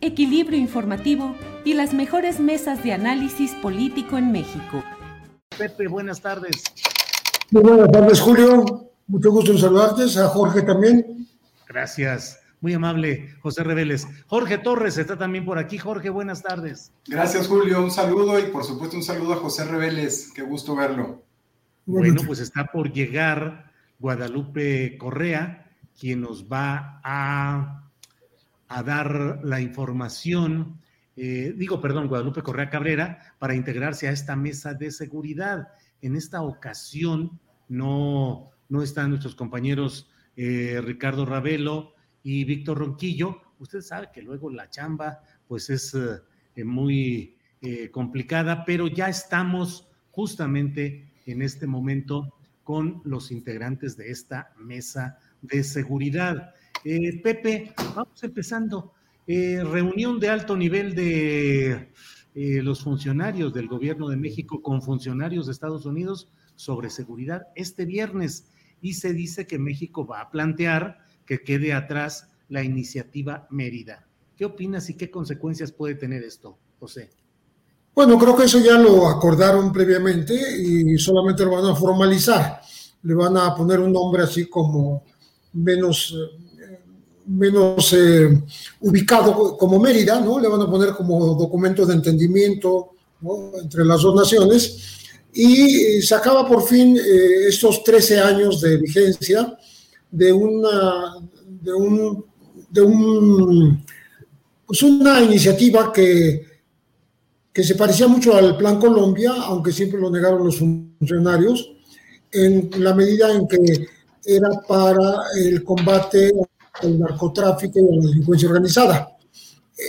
equilibrio informativo y las mejores mesas de análisis político en México. Pepe, buenas tardes. Muy buenas tardes, Julio. Mucho gusto en saludarte, a Jorge también. Gracias. Muy amable, José Reveles. Jorge Torres está también por aquí. Jorge, buenas tardes. Gracias, Julio. Un saludo y por supuesto un saludo a José Reveles. Qué gusto verlo. Bueno, pues está por llegar Guadalupe Correa, quien nos va a, a dar la información, eh, digo, perdón, Guadalupe Correa Cabrera, para integrarse a esta mesa de seguridad. En esta ocasión no, no están nuestros compañeros eh, Ricardo Ravelo y Víctor Ronquillo. Usted sabe que luego la chamba pues es eh, muy eh, complicada, pero ya estamos justamente en este momento con los integrantes de esta mesa de seguridad. Eh, Pepe, vamos empezando. Eh, reunión de alto nivel de eh, los funcionarios del gobierno de México con funcionarios de Estados Unidos sobre seguridad este viernes y se dice que México va a plantear que quede atrás la iniciativa Mérida. ¿Qué opinas y qué consecuencias puede tener esto, José? Bueno, creo que eso ya lo acordaron previamente y solamente lo van a formalizar. Le van a poner un nombre así como menos, eh, menos eh, ubicado como Mérida, ¿no? Le van a poner como documento de entendimiento entre las dos naciones. Y se acaba por fin eh, estos 13 años de vigencia de una, de un, de un, pues una iniciativa que, que se parecía mucho al Plan Colombia, aunque siempre lo negaron los funcionarios, en la medida en que era para el combate al narcotráfico y la delincuencia organizada.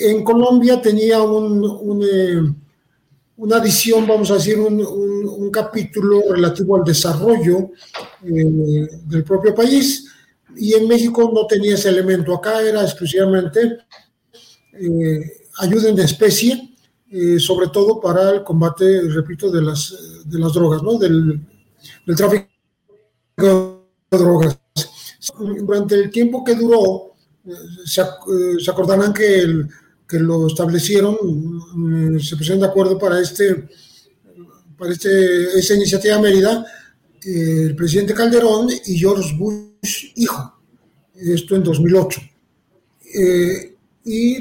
En Colombia tenía un, eh, una adición, vamos a decir, un, capítulo relativo al desarrollo eh, del propio país y en México no tenía ese elemento. Acá era exclusivamente eh, ayuda en especie, sobre todo para el combate, repito, de las, de las drogas, ¿no? del, del tráfico de drogas. Durante el tiempo que duró, eh, se, se, acordarán que, el, que lo establecieron, mm, se pusieron de acuerdo para, este, para este, esa iniciativa Mérida, el presidente Calderón y George Bush hijo, esto en 2008. Eh, y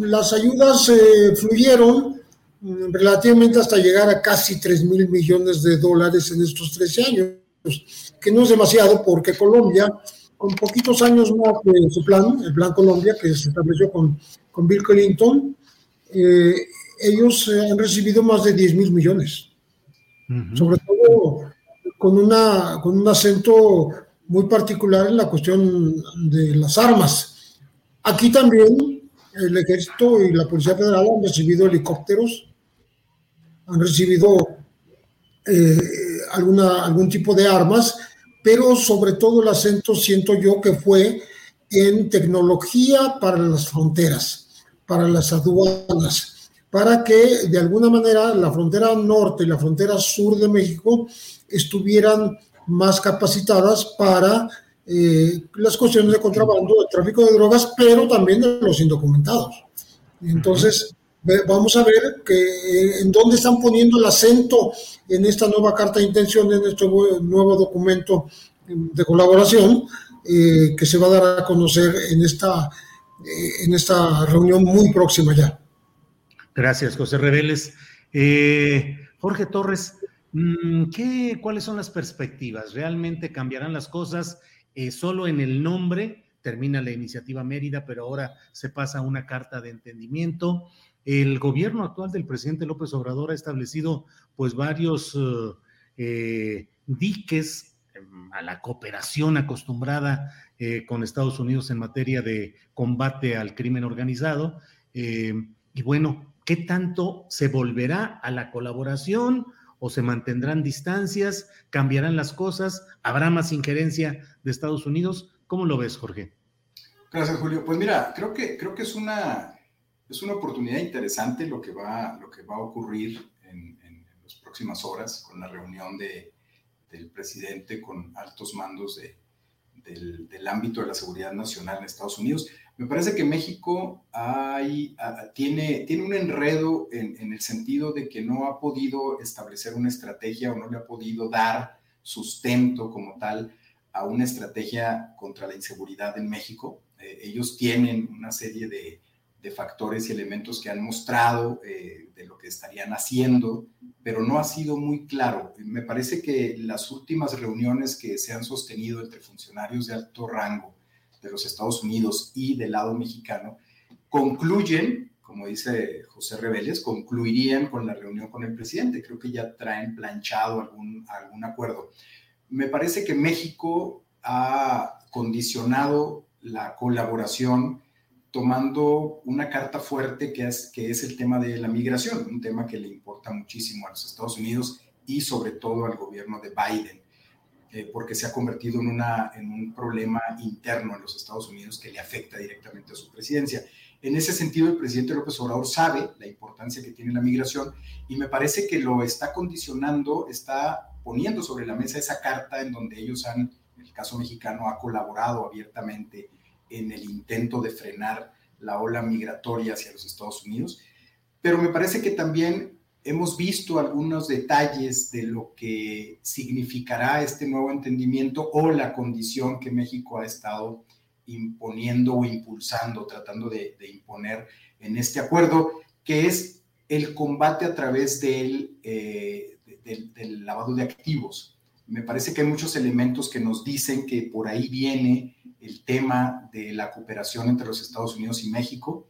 las ayudas eh, fluyeron mm, relativamente hasta llegar a casi 3 mil millones de dólares en estos 13 años, que no es demasiado porque Colombia, con poquitos años más de su plan, el Plan Colombia, que se estableció con, con Bill Clinton, eh, ellos han recibido más de 10 mil millones. Uh -huh. Sobre todo con, una, con un acento muy particular en la cuestión de las armas. Aquí también el ejército y la Policía Federal han recibido helicópteros, han recibido eh, alguna, algún tipo de armas, pero sobre todo el acento siento yo que fue en tecnología para las fronteras, para las aduanas, para que de alguna manera la frontera norte y la frontera sur de México estuvieran más capacitadas para eh, las cuestiones de contrabando, de tráfico de drogas, pero también de los indocumentados. Entonces, vamos a ver que, eh, en dónde están poniendo el acento en esta nueva carta de intención, en este nuevo documento de colaboración eh, que se va a dar a conocer en esta, en esta reunión muy próxima ya. Gracias, José Reveles. Jorge Torres, mm, ¿qué, ¿cuáles son las perspectivas? ¿Realmente cambiarán las cosas? Eh, solo en el nombre termina la iniciativa Mérida, pero ahora se pasa a una carta de entendimiento. El gobierno actual del presidente López Obrador ha establecido pues varios eh, eh, diques em, a la cooperación acostumbrada con Estados Unidos en materia de combate al crimen organizado. y bueno, ¿qué tanto se volverá a la colaboración? o se mantendrán distancias, cambiarán las cosas, habrá más injerencia de Estados Unidos. ¿Cómo lo ves, Jorge? Gracias, Julio. Pues mira, creo que, creo que es, una, es una oportunidad interesante lo que va, lo que va a ocurrir en, las próximas horas con la reunión de, del presidente con altos mandos de, del, del, ámbito de la seguridad nacional en Estados Unidos. Me parece que México hay, tiene, tiene un enredo en, en, el sentido de que no ha podido establecer una estrategia o no le ha podido dar sustento como tal a una estrategia contra la inseguridad en México. Eh, ellos tienen una serie de, de, factores y elementos que han mostrado eh, de lo que estarían haciendo, pero no ha sido muy claro. Me parece que las últimas reuniones que se han sostenido entre funcionarios de alto rango de los Estados Unidos y del lado mexicano concluyen, como dice José Rebeles, concluirían con la reunión con el presidente. Creo que ya traen planchado algún, algún acuerdo. Me parece que México ha condicionado la colaboración tomando una carta fuerte que es, que es el tema de la migración, un tema que le importa muchísimo a los Estados Unidos y sobre todo al gobierno de Biden, eh, porque se ha convertido en, una, en un problema interno en los Estados Unidos que le afecta directamente a su presidencia. En ese sentido, el presidente López Obrador sabe la importancia que tiene la migración y me parece que lo está condicionando, está poniendo sobre la mesa esa carta en donde ellos han, en el caso mexicano, ha colaborado abiertamente en el intento de frenar la ola migratoria hacia los Estados Unidos, pero me parece que también hemos visto algunos detalles de lo que significará este nuevo entendimiento o la condición que México ha estado imponiendo o impulsando, tratando de, imponer en este acuerdo, que es el combate a través del, eh, del lavado de activos. Me parece que hay muchos elementos que nos dicen que por ahí viene el tema de la cooperación entre los Estados Unidos y México.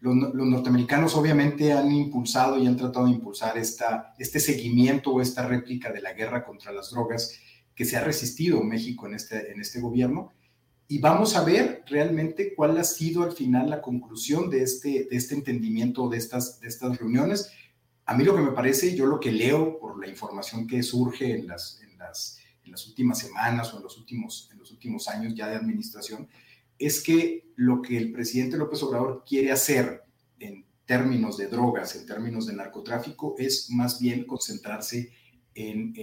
Los, norteamericanos obviamente han impulsado y han tratado de impulsar esta, este seguimiento o esta réplica de la guerra contra las drogas que se ha resistido México en este, en este gobierno. Y vamos a ver realmente cuál ha sido al final la conclusión de este, de este entendimiento, de estas, de estas reuniones. A mí lo que me parece, yo lo que leo por la información que surge en las, en las en las últimas semanas o en los últimos, en los últimos años ya de administración, es que lo que el presidente López Obrador quiere hacer en términos de drogas, en términos de narcotráfico, es más bien concentrarse en,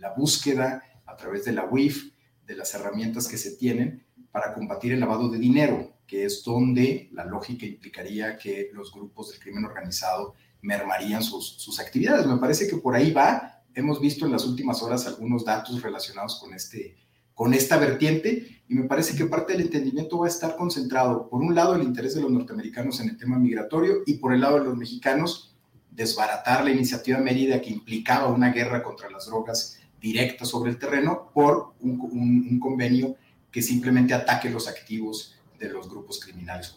la búsqueda a través de la UIF, de las herramientas que se tienen para combatir el lavado de dinero, que es donde la lógica implicaría que los grupos del crimen organizado mermarían sus, sus actividades. Me parece que por ahí va hemos visto en las últimas horas algunos datos relacionados con, este, con esta vertiente y me parece que parte del entendimiento va a estar concentrado, por un lado, el interés de los norteamericanos en el tema migratorio y por el lado de los mexicanos, desbaratar la iniciativa Mérida que implicaba una guerra contra las drogas directa sobre el terreno por un, un convenio que simplemente ataque los activos de los grupos criminales.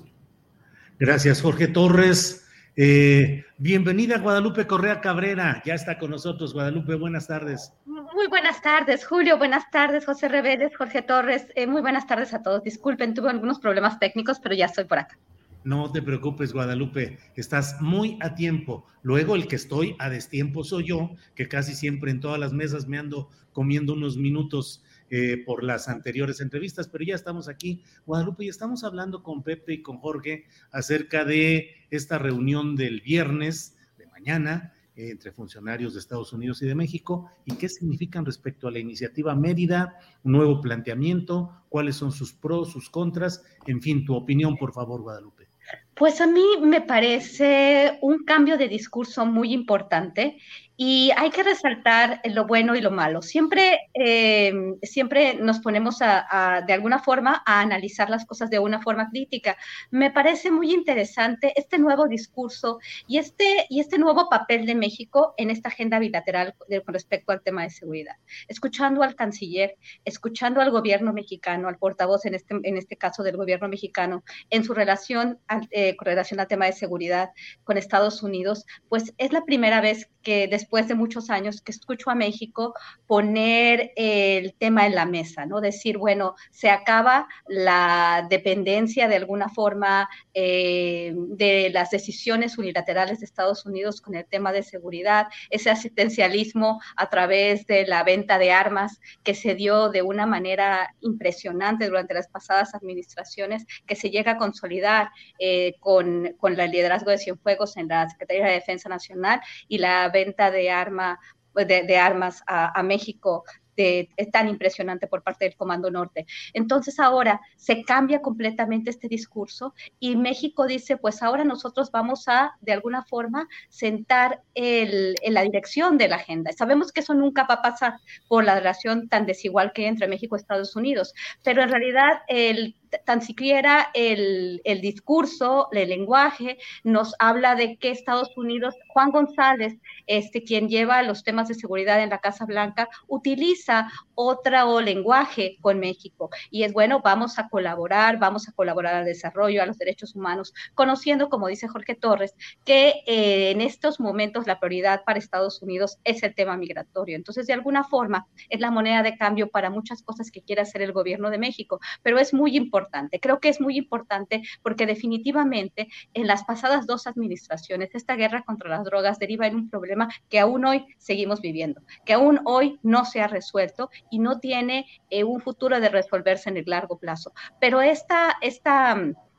Gracias, Jorge Torres. Eh, bienvenida Guadalupe Correa Cabrera, ya está con nosotros. Guadalupe, buenas tardes. Muy buenas tardes, Julio. Buenas tardes, José Reveles, Jorge Torres. Eh, muy buenas tardes a todos. Disculpen, tuve algunos problemas técnicos, pero ya estoy por acá. No te preocupes, Guadalupe, estás muy a tiempo. Luego el que estoy a destiempo soy yo, que casi siempre en todas las mesas me ando comiendo unos minutos eh, por las anteriores entrevistas, pero ya estamos aquí, Guadalupe, y estamos hablando con Pepe y con Jorge acerca de esta reunión del viernes de mañana entre funcionarios de Estados Unidos y de México y qué significan respecto a la iniciativa Mérida, un nuevo planteamiento, cuáles son sus pros, sus contras, en fin, tu opinión, por favor, Guadalupe. Pues a mí me parece un cambio de discurso muy importante y hay que resaltar lo bueno y lo malo. Siempre, eh, siempre nos ponemos a, de alguna forma a analizar las cosas de una forma crítica. Me parece muy interesante este nuevo discurso y este, y este nuevo papel de México en esta agenda bilateral con respecto al tema de seguridad. Escuchando al canciller, escuchando al gobierno mexicano, al portavoz en este, en este caso del gobierno mexicano, en su relación, eh, con relación al tema de seguridad con Estados Unidos, pues es la primera vez que después después de muchos años que escucho a México poner el tema en la mesa, ¿no? Decir, bueno, se acaba la dependencia de alguna forma eh, de las decisiones unilaterales de Estados Unidos con el tema de seguridad, ese asistencialismo a través de la venta de armas que se dio de una manera impresionante durante las pasadas administraciones, que se llega a consolidar eh, con, con el liderazgo de Cienfuegos en la Secretaría de Defensa Nacional y la venta de, arma, de, armas a, México es tan impresionante por parte del Comando Norte. Entonces ahora se cambia completamente este discurso y México dice, pues ahora nosotros vamos a, de alguna forma, sentar en la dirección de la agenda. Sabemos que eso nunca va a pasar por la relación tan desigual que hay entre México y Estados Unidos, pero en realidad el tan siquiera el, el, discurso, el lenguaje, nos habla de que Estados Unidos, Juan González, este, quien lleva los temas de seguridad en la Casa Blanca, utiliza otro lenguaje con México. Y es bueno, vamos a colaborar, vamos a colaborar al desarrollo, a los derechos humanos, conociendo, como dice Jorge Torres, que eh, en estos momentos la prioridad para Estados Unidos es el tema migratorio. Entonces, de alguna forma, es la moneda de cambio para muchas cosas que quiere hacer el gobierno de México, pero es muy importante Creo que es muy importante porque definitivamente en las pasadas dos administraciones esta guerra contra las drogas deriva en un problema que aún hoy seguimos viviendo, que aún hoy no se ha resuelto y no tiene eh, un futuro de resolverse en el largo plazo. Pero esta, esta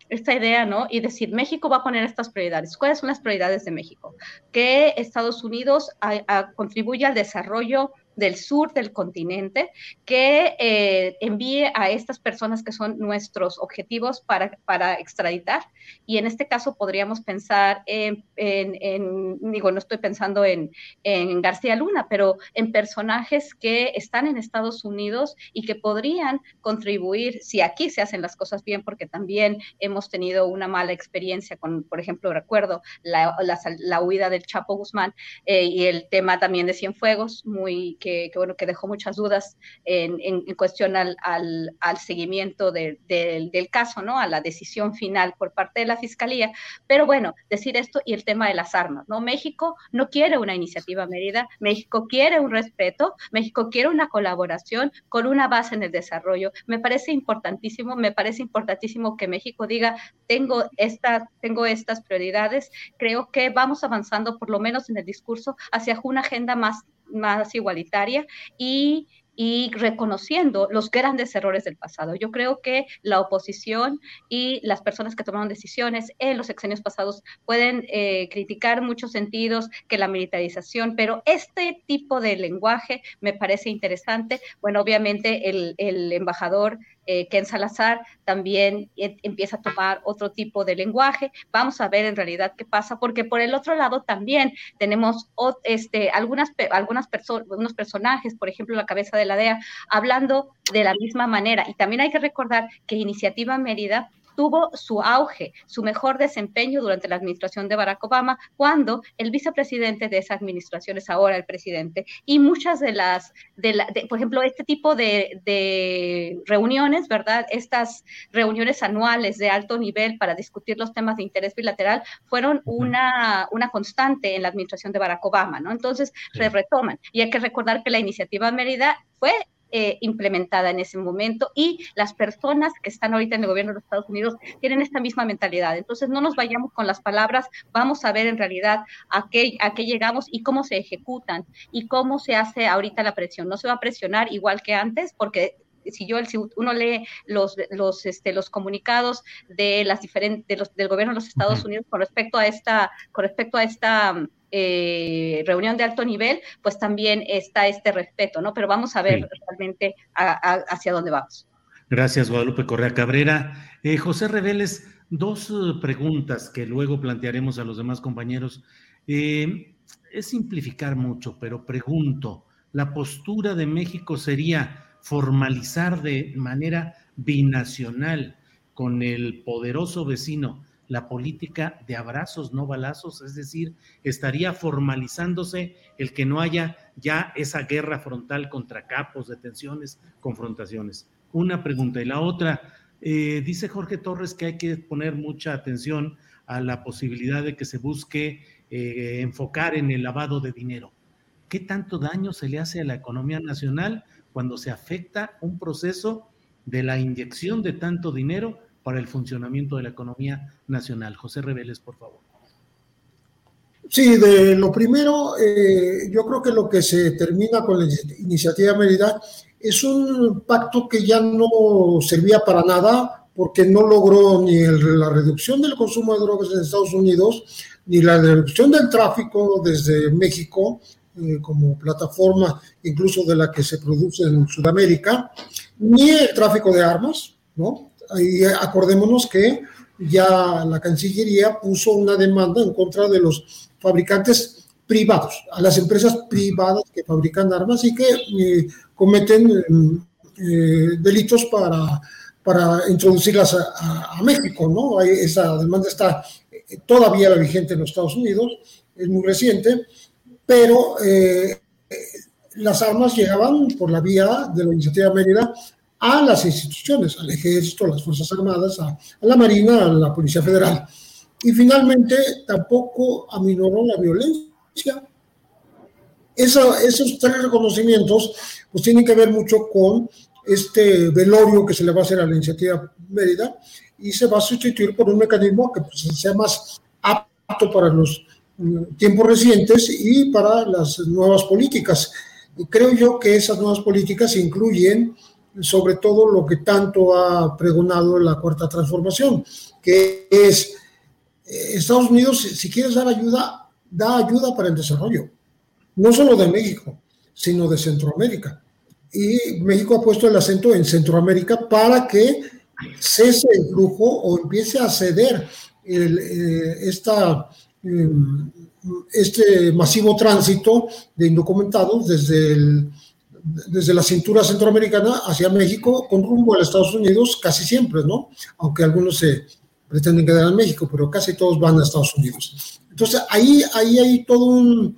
esta idea, ¿no? Y decir, México va a poner estas prioridades. ¿Cuáles son las prioridades de México? Que Estados Unidos contribuya al desarrollo del sur del continente que eh, envíe a estas personas que son nuestros objetivos para, para extraditar. Y en este caso podríamos pensar en, digo, no estoy pensando en, en, García Luna, pero en personajes que están en Estados Unidos y que podrían contribuir, si aquí se hacen las cosas bien, porque también hemos tenido una mala experiencia con, por ejemplo, recuerdo la, la, huida del Chapo Guzmán eh, y el tema también de Cienfuegos, muy que, bueno, que dejó muchas dudas en, en, cuestión al, al, al seguimiento del caso, ¿no? A la decisión final por parte de la Fiscalía. Pero bueno, decir esto y el tema de las armas, ¿no? México no quiere una iniciativa medida, México quiere un respeto, México quiere una colaboración con una base en el desarrollo. Me parece importantísimo, me parece importantísimo que México diga, tengo, esta, tengo estas prioridades, creo que vamos avanzando por lo menos en el discurso hacia una agenda más más igualitaria y y reconociendo los grandes errores del pasado. Yo creo que la oposición y las personas que tomaron decisiones en los sexenios pasados pueden eh, criticar muchos sentidos que la militarización, pero este tipo de lenguaje me parece interesante. Bueno, obviamente el, el embajador eh, Ken Salazar también e, empieza a tomar otro tipo de lenguaje. Vamos a ver en realidad qué pasa, porque por el otro lado también tenemos este, algunas, algunas personas, unos personajes, por ejemplo, la cabeza de la DEA, hablando de la misma manera. Y también hay que recordar que Iniciativa Mérida tuvo su auge, su mejor desempeño durante la administración de Barack Obama, cuando el vicepresidente de esa administración es ahora el presidente. Y muchas de las, de por ejemplo, este tipo de, de, reuniones, ¿verdad? Estas reuniones anuales de alto nivel para discutir los temas de interés bilateral fueron una, una constante en la administración de Barack Obama, ¿no? Entonces, se retoman. Y hay que recordar que la iniciativa Mérida fue eh, implementada en ese momento y las personas que están ahorita en el gobierno de los Estados Unidos tienen esta misma mentalidad. Entonces, no nos vayamos con las palabras, vamos a ver en realidad a qué, a qué llegamos y cómo se ejecutan y cómo se hace ahorita la presión. No se va a presionar igual que antes porque si yo si uno lee los los este los comunicados de las diferentes de los, del gobierno de los Estados Unidos con respecto a esta con respecto a esta eh, reunión de alto nivel, pues también está este respeto, ¿no? Pero vamos a ver realmente hacia dónde vamos. Gracias, Guadalupe Correa Cabrera. Eh, José Reveles, dos eh, preguntas que luego plantearemos a los demás compañeros. es simplificar mucho, pero pregunto, ¿la postura de México sería formalizar de manera binacional con el poderoso vecino la política de abrazos, no balazos, es decir, estaría formalizándose el que no haya ya esa guerra frontal contra capos, detenciones, confrontaciones. Una pregunta. Y la otra, eh, dice Jorge Torres que hay que poner mucha atención a la posibilidad de que se busque eh, enfocar en el lavado de dinero. ¿Qué tanto daño se le hace a la economía nacional cuando se afecta un proceso de la inyección de tanto dinero para el funcionamiento de la economía nacional. José Reveles, por favor. Sí, de lo primero, eh, yo creo que lo que se termina con la iniciativa Mérida es un pacto que ya no servía para nada porque no logró ni la reducción del consumo de drogas en Estados Unidos, ni la reducción del tráfico desde México eh, como plataforma incluso de la que se produce en Sudamérica, ni el tráfico de armas, ¿no? Ahí acordémonos que ya la Cancillería puso una demanda en contra de los fabricantes privados, a las empresas privadas que fabrican armas y que eh, cometen eh, delitos para, para introducirlas a, México, ¿no? esa demanda está eh, todavía vigente en los Estados Unidos, es muy reciente, pero las armas llegaban por la vía de la iniciativa Mérida a las instituciones, al ejército, a las Fuerzas Armadas, a, la Marina, a la Policía Federal. Y finalmente tampoco aminoró la violencia. esos tres reconocimientos pues tienen que ver mucho con este velorio que se le va a hacer a la iniciativa Mérida y se va a sustituir por un mecanismo que pues, sea más apto para los mm, tiempos recientes y para las nuevas políticas. Y creo yo que esas nuevas políticas incluyen sobre todo lo que tanto ha pregonado la cuarta transformación, que es eh, Estados Unidos, si quieres dar ayuda, da ayuda para el desarrollo, no solo de México, sino de Centroamérica. Y México ha puesto el acento en Centroamérica para que cese el flujo o empiece a ceder eh, esta, em, este masivo tránsito de indocumentados desde el desde la cintura centroamericana hacia México con rumbo a Estados Unidos casi siempre, ¿no? Aunque algunos se pretenden quedar en México, pero casi todos van a Estados Unidos. Entonces, ahí, ahí hay todo un,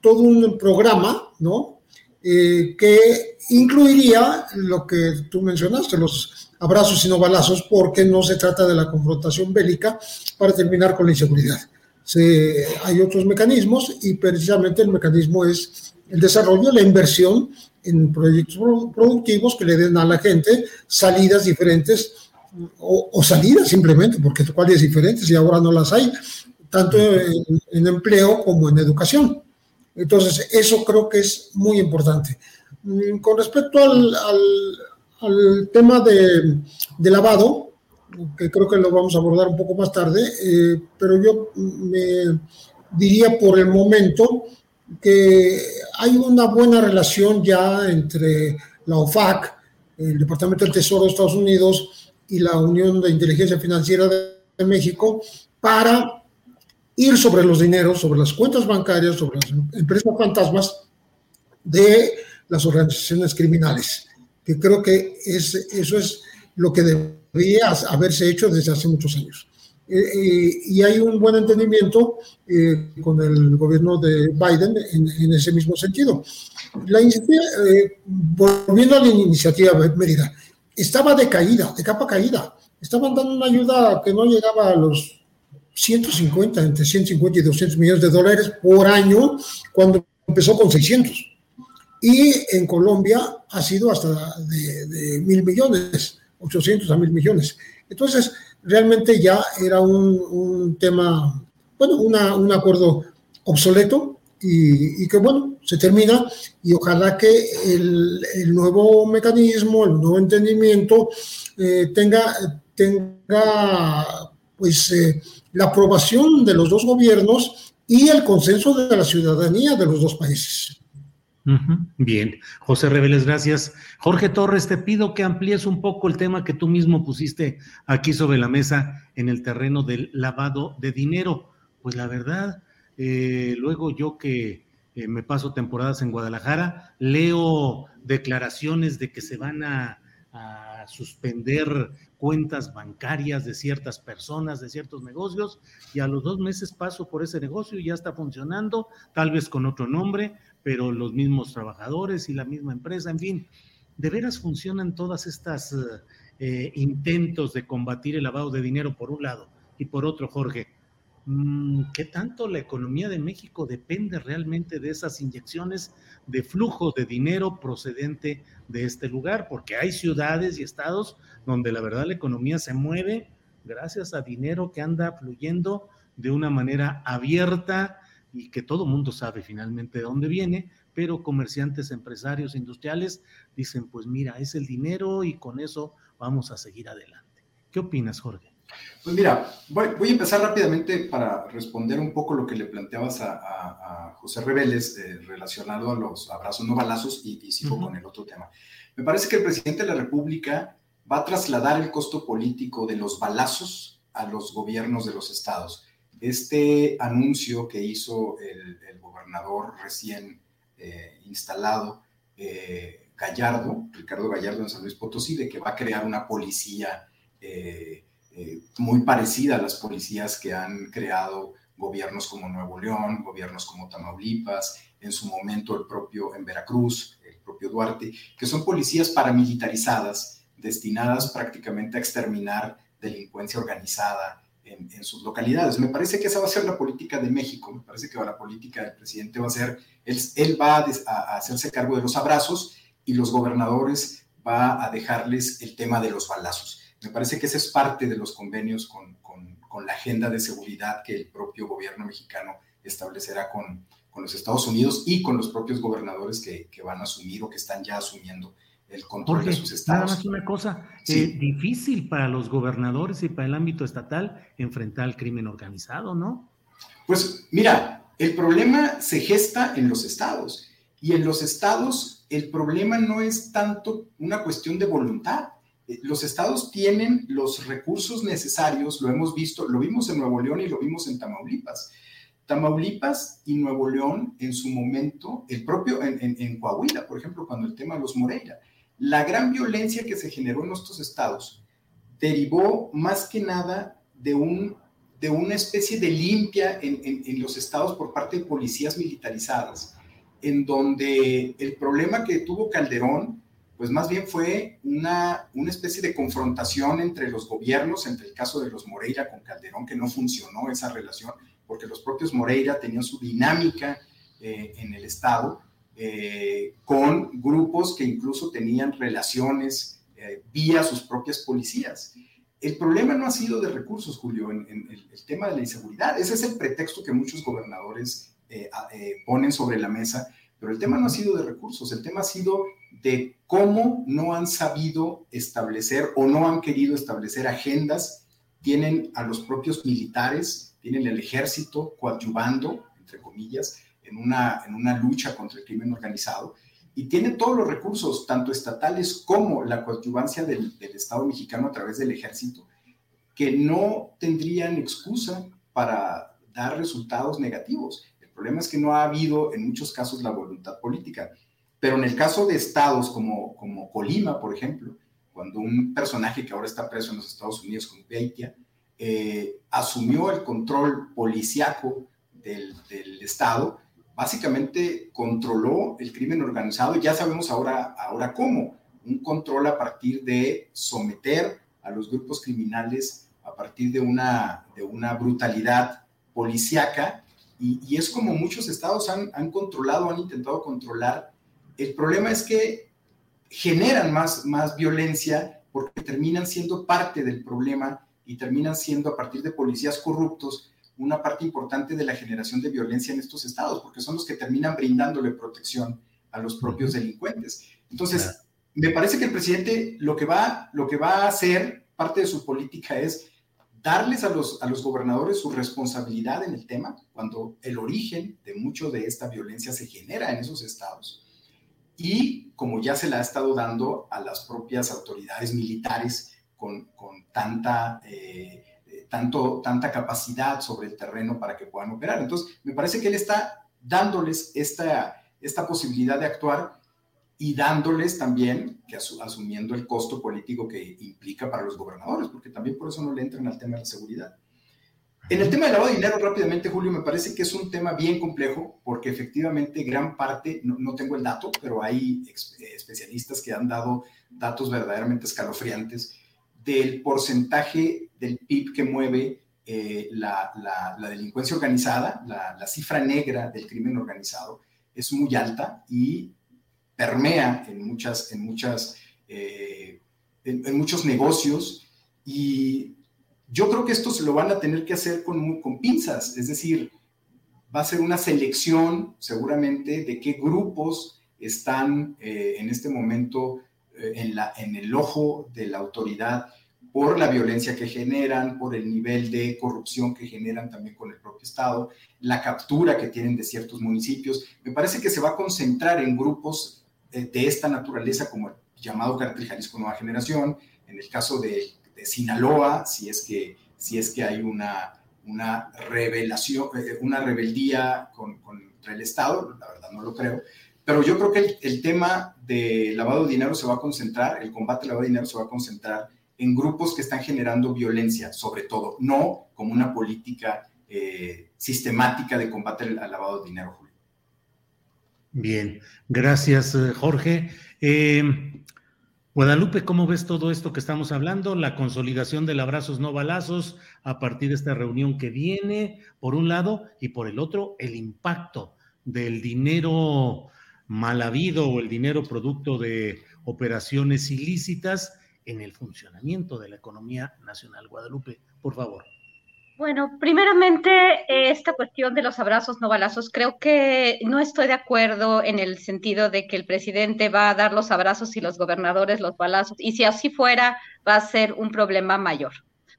todo un programa, ¿no? Eh, que incluiría lo que tú mencionaste, los abrazos y no balazos, porque no se trata de la confrontación bélica para terminar con la inseguridad. Se, hay otros mecanismos y precisamente el mecanismo es el desarrollo, la inversión en proyectos productivos que le den a la gente salidas diferentes o, salidas simplemente, porque cuáles diferentes y ahora no las hay, tanto en, empleo como en educación. Entonces, eso creo que es muy importante. Mm, con respecto al, al, tema de, de, lavado, que creo que lo vamos a abordar un poco más tarde, eh, pero yo me diría por el momento que hay una buena relación ya entre la OFAC, el Departamento del Tesoro de Estados Unidos y la Unión de Inteligencia Financiera de México para ir sobre los dineros, sobre las cuentas bancarias, sobre las empresas fantasmas de las organizaciones criminales, que creo que es, eso es lo que debería haberse hecho desde hace muchos años. Eh, eh, y hay un buen entendimiento eh, con el gobierno de Biden en, ese mismo sentido. La iniciativa, volviendo a la iniciativa Mérida, estaba de caída, de capa caída. Estaban dando una ayuda que no llegaba a los 150, entre 150 y 200 millones de dólares por año, cuando empezó con 600. Y en Colombia ha sido hasta de, de mil millones, 800 a mil millones. Entonces, realmente ya era un, tema, bueno, un acuerdo obsoleto y, que, bueno, se termina y ojalá que el, nuevo mecanismo, el nuevo entendimiento eh, tenga, tenga, pues, eh, la aprobación de los dos gobiernos y el consenso de la ciudadanía de los dos países. Bien, José Reveles, gracias. Jorge Torres, te pido que amplíes un poco el tema que tú mismo pusiste aquí sobre la mesa en el terreno del lavado de dinero. Pues la verdad, eh, luego yo que eh, me paso temporadas en Guadalajara, leo declaraciones de que se van a, a suspender cuentas bancarias de ciertas personas, de ciertos negocios, y a los dos meses paso por ese negocio y ya está funcionando, tal vez con otro nombre, pero los mismos trabajadores y la misma empresa, en fin, de veras funcionan todas estas eh, intentos de combatir el lavado de dinero por un lado y por otro, Jorge. Mm, ¿Qué tanto la economía de México depende realmente de esas inyecciones de flujo de dinero procedente de este lugar? Porque hay ciudades y estados donde la verdad la economía se mueve gracias a dinero que anda fluyendo de una manera abierta y que todo mundo sabe finalmente de dónde viene, pero comerciantes, empresarios, industriales dicen, pues mira, es el dinero y con eso vamos a seguir adelante. ¿Qué opinas, Jorge? Pues mira, voy, a empezar rápidamente para responder un poco lo que le planteabas a, José Reveles eh, relacionado a los abrazos no balazos y, sigo con el otro tema. Me parece que el presidente de la República va a trasladar el costo político de los balazos a los gobiernos de los estados este anuncio que hizo el, gobernador recién eh, instalado, eh, Gallardo, Ricardo Gallardo en San Luis Potosí, de que va a crear una policía eh, muy parecida a las policías que han creado gobiernos como Nuevo León, gobiernos como Tamaulipas, en su momento el propio en Veracruz, el propio Duarte, que son policías paramilitarizadas destinadas prácticamente a exterminar delincuencia organizada, en, sus localidades. Me parece que esa va a ser la política de México, me parece que la política del presidente va a ser, él, va a, hacerse cargo de los abrazos y los gobernadores va a dejarles el tema de los balazos. Me parece que esa es parte de los convenios con, con, con la agenda de seguridad que el propio gobierno mexicano establecerá con, con los Estados Unidos y con los propios gobernadores que, que van a asumir o que están ya asumiendo el control de sus estados. Nada más una cosa, eh, difícil para los gobernadores y para el ámbito estatal enfrentar al crimen organizado, ¿no? Pues mira, el problema se gesta en los estados y en los estados el problema no es tanto una cuestión de voluntad. Eh, los estados tienen los recursos necesarios, lo hemos visto, lo vimos en Nuevo León y lo vimos en Tamaulipas. Tamaulipas y Nuevo León en su momento, el propio en, en Coahuila, por ejemplo, cuando el tema de los Moreira, la gran violencia que se generó en estos estados derivó más que nada de, un, de una especie de limpia en, los estados por parte de policías militarizadas, en donde el problema que tuvo Calderón, pues más bien fue una, una especie de confrontación entre los gobiernos, entre el caso de los Moreira con Calderón, que no funcionó esa relación, porque los propios Moreira tenían su dinámica eh, en el Estado, eh, con grupos que incluso tenían relaciones eh, vía sus propias policías. El problema no ha sido de recursos, Julio, en, el, tema de la inseguridad. Ese es el pretexto que muchos gobernadores eh, ponen sobre la mesa, pero el tema no ha sido de recursos, el tema ha sido de cómo no han sabido establecer o no han querido establecer agendas. Tienen a los propios militares, tienen el ejército coadyuvando, entre comillas, en una, en una lucha contra el crimen organizado y tiene todos los recursos, tanto estatales como la coadyuvancia del, del Estado mexicano a través del ejército, que no tendrían excusa para dar resultados negativos. El problema es que no ha habido en muchos casos la voluntad política. Pero en el caso de estados como, como Colima, por ejemplo, cuando un personaje que ahora está preso en los Estados Unidos, como Beitia, eh, asumió el control policiaco del, del Estado, básicamente controló el crimen organizado y ya sabemos ahora, ahora cómo. Un control a partir de someter a los grupos criminales a partir de una, de una brutalidad policíaca y, es como muchos estados han, han controlado, han intentado controlar. El problema es que generan más, más violencia porque terminan siendo parte del problema y terminan siendo a partir de policías corruptos una parte importante de la generación de violencia en estos estados, porque son los que terminan brindándole protección a los propios delincuentes. Entonces, me parece que el presidente lo que va, lo que va a hacer, parte de su política es darles a los, a los gobernadores su responsabilidad en el tema, cuando el origen de mucho de esta violencia se genera en esos estados. Y como ya se la ha estado dando a las propias autoridades militares con, con tanta, eh, tanto, tanta capacidad sobre el terreno para que puedan operar. Entonces, me parece que él está dándoles esta, esta posibilidad de actuar y dándoles también, que asumiendo el costo político que implica para los gobernadores, porque también por eso no le entran al tema de la seguridad. En el tema del lavado de dinero, rápidamente, Julio, me parece que es un tema bien complejo, porque efectivamente gran parte, no, tengo el dato, pero hay especialistas que han dado datos verdaderamente escalofriantes del porcentaje del PIB que mueve eh, la, la, delincuencia organizada, la, cifra negra del crimen organizado, es muy alta y permea en, muchas, en, muchas, eh, en, muchos negocios. Y yo creo que esto se lo van a tener que hacer con, con pinzas, es decir, va a ser una selección seguramente de qué grupos están eh, en este momento en, la, en el ojo de la autoridad por la violencia que generan, por el nivel de corrupción que generan también con el propio Estado, la captura que tienen de ciertos municipios. Me parece que se va a concentrar en grupos de, esta naturaleza como el llamado cartel Jalisco Nueva Generación, en el caso de, Sinaloa, si es que, si es que hay una, una revelación, eh, una rebeldía contra el Estado, la verdad no lo creo, pero yo creo que el, tema de lavado de dinero se va a concentrar, el combate al lavado de dinero se va a concentrar en grupos que están generando violencia, sobre todo, no como una política eh, sistemática de combate al lavado de dinero, Bien, gracias eh, Jorge. Eh, Guadalupe, ¿cómo ves todo esto que estamos hablando? La consolidación del abrazos no balazos a partir de esta reunión que viene, por un lado, y por el otro, el impacto del dinero mal habido o el dinero producto de operaciones ilícitas en el funcionamiento de la economía nacional. Guadalupe, por favor. Bueno, primeramente, eh, esta cuestión de los abrazos no balazos, creo que no estoy de acuerdo en el sentido de que el presidente va a dar los abrazos y los gobernadores los balazos, y si así fuera, va a ser un problema mayor.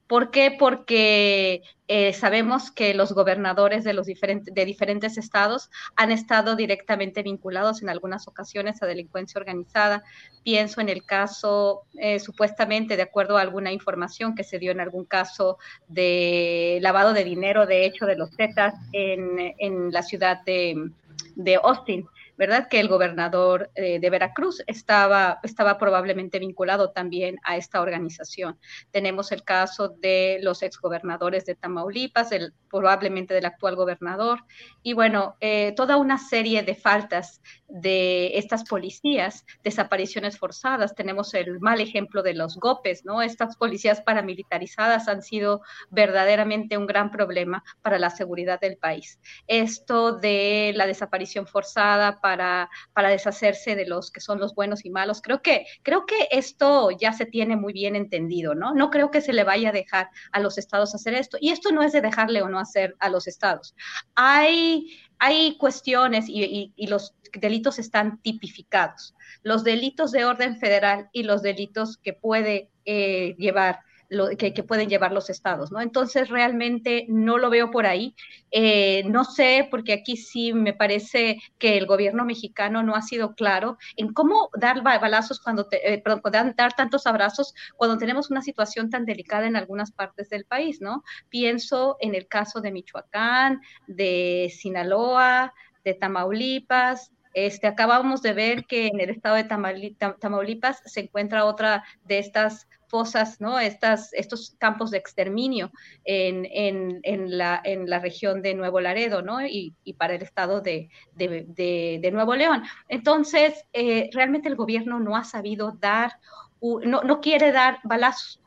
¿Por qué? Porque eh, sabemos que los gobernadores de los diferentes, de diferentes estados han estado directamente vinculados en algunas ocasiones a delincuencia organizada. Pienso en el caso, eh, supuestamente, de acuerdo a alguna información que se dio en algún caso de lavado de dinero, de hecho, de los Zetas en, la ciudad de Austin. ¿Verdad? Que el gobernador eh, de Veracruz estaba, estaba probablemente vinculado también a esta organización. Tenemos el caso de los exgobernadores de Tamaulipas, el, probablemente del actual gobernador, y bueno, eh, toda una serie de faltas de estas policías, desapariciones forzadas. Tenemos el mal ejemplo de los GOPES, ¿no? Estas policías paramilitarizadas han sido verdaderamente un gran problema para la seguridad del país. Esto de la desaparición forzada, para, para deshacerse de los que son los buenos y malos. Creo que, creo que esto ya se tiene muy bien entendido, ¿no? No creo que se le vaya a dejar a los estados hacer esto. Y esto no es de dejarle o no hacer a los estados. Hay, hay cuestiones y, los delitos están tipificados. Los delitos de orden federal y los delitos que puede eh, llevar que, pueden llevar los estados, ¿no? Entonces, realmente no lo veo por ahí. Eh, no sé, porque aquí sí me parece que el gobierno mexicano no ha sido claro en cómo dar balazos cuando, te, eh, perdón, dar tantos abrazos cuando tenemos una situación tan delicada en algunas partes del país, ¿no? Pienso en el caso de Michoacán, de Sinaloa, de Tamaulipas, este, acabamos de ver que en el estado de Tamaulipas se encuentra otra de estas fosas, ¿no? Estas, estos campos de exterminio en, en, en, la, en la región de Nuevo Laredo, ¿no? Y, y para el estado de, de, de, Nuevo León. Entonces, eh, realmente el gobierno no ha sabido dar, no, no quiere dar balazos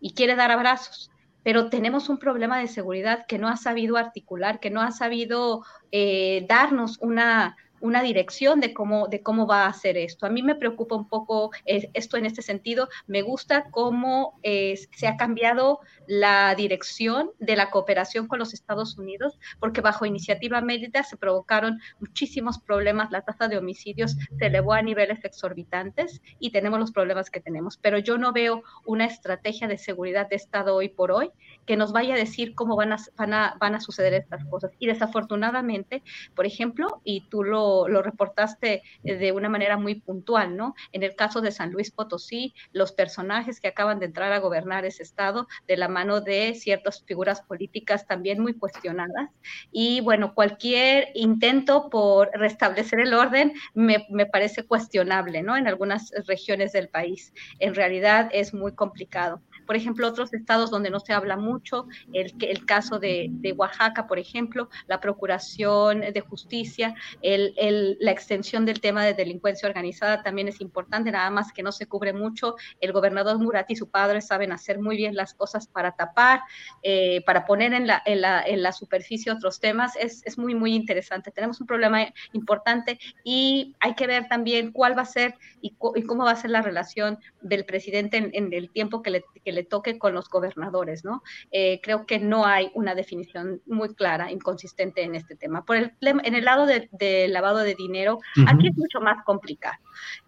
y quiere dar abrazos pero tenemos un problema de seguridad que no ha sabido articular, que no ha sabido eh, darnos una, una dirección de cómo, de cómo va a hacer esto. A mí me preocupa un poco eh, esto en este sentido. Me gusta cómo eh, se ha cambiado la dirección de la cooperación con los Estados Unidos, porque bajo iniciativa Mérida se provocaron muchísimos problemas. La tasa de homicidios se elevó a niveles exorbitantes y tenemos los problemas que tenemos. Pero yo no veo una estrategia de seguridad de Estado hoy por hoy que nos vaya a decir cómo van a, van a, van a suceder estas cosas. Y desafortunadamente, por ejemplo, y tú lo, lo reportaste de una manera muy puntual, ¿no? En el caso de San Luis Potosí, los personajes que acaban de entrar a gobernar ese estado de la mano de ciertas figuras políticas también muy cuestionadas. Y bueno, cualquier intento por restablecer el orden me, me parece cuestionable, ¿no? En algunas regiones del país. En realidad es muy complicado. Por ejemplo, otros estados donde no se habla mucho, el, el caso de, de Oaxaca, por ejemplo, la Procuración de Justicia, el, el, la extensión del tema de delincuencia organizada también es importante, nada más que no se cubre mucho. El gobernador Murat y su padre saben hacer muy bien las cosas para tapar, eh, para poner en la, en, la, en la, superficie otros temas. Es, es muy, muy interesante. Tenemos un problema importante y hay que ver también cuál va a ser y, y cómo va a ser la relación del presidente en, en el tiempo que le, que le, toque con los gobernadores, ¿no? Eh, creo que no hay una definición muy clara, inconsistente en este tema. Por el, en el lado del de lavado de dinero, uh -huh. aquí es mucho más complicado.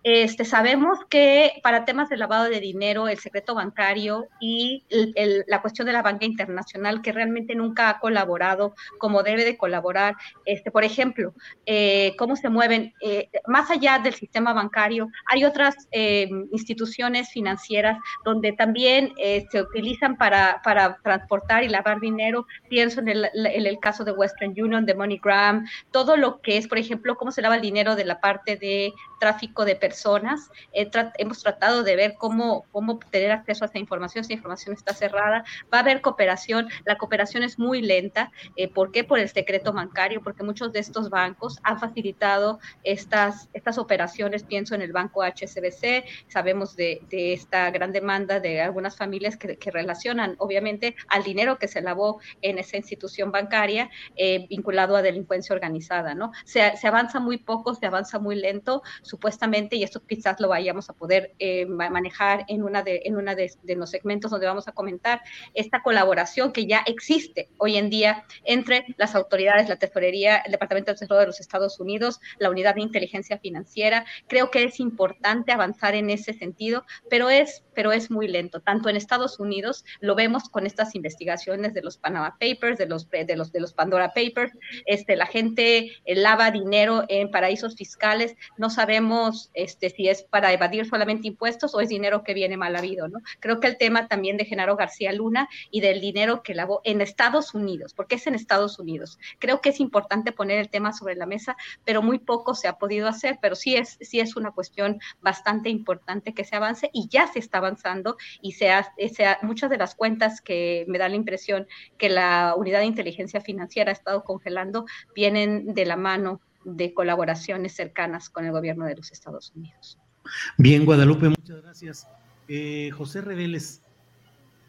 Este, sabemos que para temas de lavado de dinero, el secreto bancario y el, el, la cuestión de la banca internacional, que realmente nunca ha colaborado como debe de colaborar, este, por ejemplo, eh, cómo se mueven, eh, más allá del sistema bancario, hay otras eh, instituciones financieras donde también eh, se utilizan para, para, transportar y lavar dinero. Pienso en el, en el, caso de Western Union, de MoneyGram, todo lo que es, por ejemplo, cómo se lava el dinero de la parte de tráfico de personas. Tra hemos tratado de ver cómo, cómo tener acceso a esta información. Esta información está cerrada. Va a haber cooperación. La cooperación es muy lenta. Eh, ¿Por qué? Por el secreto bancario, porque muchos de estos bancos han facilitado estas, estas operaciones. Pienso en el banco HSBC. Sabemos de, de esta gran demanda de algunas familias que, que, relacionan, obviamente, al dinero que se lavó en esa institución bancaria eh, vinculado a delincuencia organizada, ¿no? Se, se, avanza muy poco, se avanza muy lento, supuestamente, y esto quizás lo vayamos a poder eh, manejar en una, de, en una de, de, los segmentos donde vamos a comentar esta colaboración que ya existe hoy en día entre las autoridades, la tesorería, el Departamento del Tesoro de los Estados Unidos, la Unidad de Inteligencia Financiera. Creo que es importante avanzar en ese sentido, pero es, pero es muy lento. Tanto en Estados Unidos lo vemos con estas investigaciones de los Panama Papers, de los, de los, de los Pandora Papers, este, la gente eh, lava dinero en paraísos fiscales, no sabemos este, si es para evadir solamente impuestos o es dinero que viene mal habido, ¿no? Creo que el tema también de Genaro García Luna y del dinero que lavó en Estados Unidos, porque es en Estados Unidos. Creo que es importante poner el tema sobre la mesa, pero muy poco se ha podido hacer, pero sí es, sí es una cuestión bastante importante que se avance y ya se está avanzando y se, ha, se ha, muchas de las cuentas que me da la impresión que la unidad de inteligencia financiera ha estado congelando vienen de la mano de colaboraciones cercanas con el gobierno de los Estados Unidos. Bien, Guadalupe, muchas gracias. Eh, José Reveles,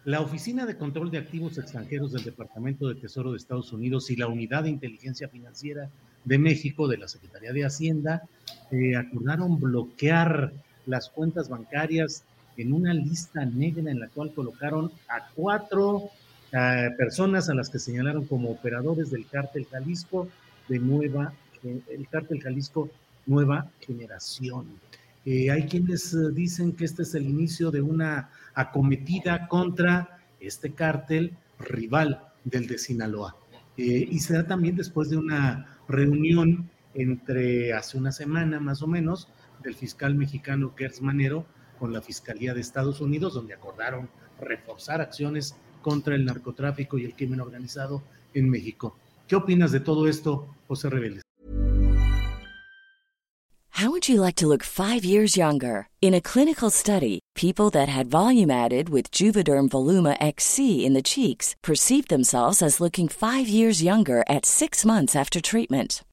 la Oficina de Control de Activos Extranjeros del Departamento de Tesoro de Estados Unidos y la Unidad de Inteligencia Financiera de México de la Secretaría de Hacienda eh, acordaron bloquear las cuentas bancarias en una lista negra en la cual colocaron a cuatro uh, personas a las que señalaron como operadores del cártel Jalisco de Nueva, eh, el cártel Jalisco Nueva Generación. Eh, hay quienes uh, dicen que este es el inicio de una acometida contra este cártel rival del de Sinaloa. Eh, y se da también después de una reunión entre hace una semana más o menos del fiscal mexicano Gertz Manero con la Fiscalía de Estados Unidos, donde acordaron reforzar acciones contra el narcotráfico y el crimen organizado en México. ¿Qué opinas de todo esto, José Reveles? How would you like to look five years younger? In a clinical study, people that had volume added with Juvederm Voluma XC in the cheeks perceived themselves as looking five years younger at six months after treatment.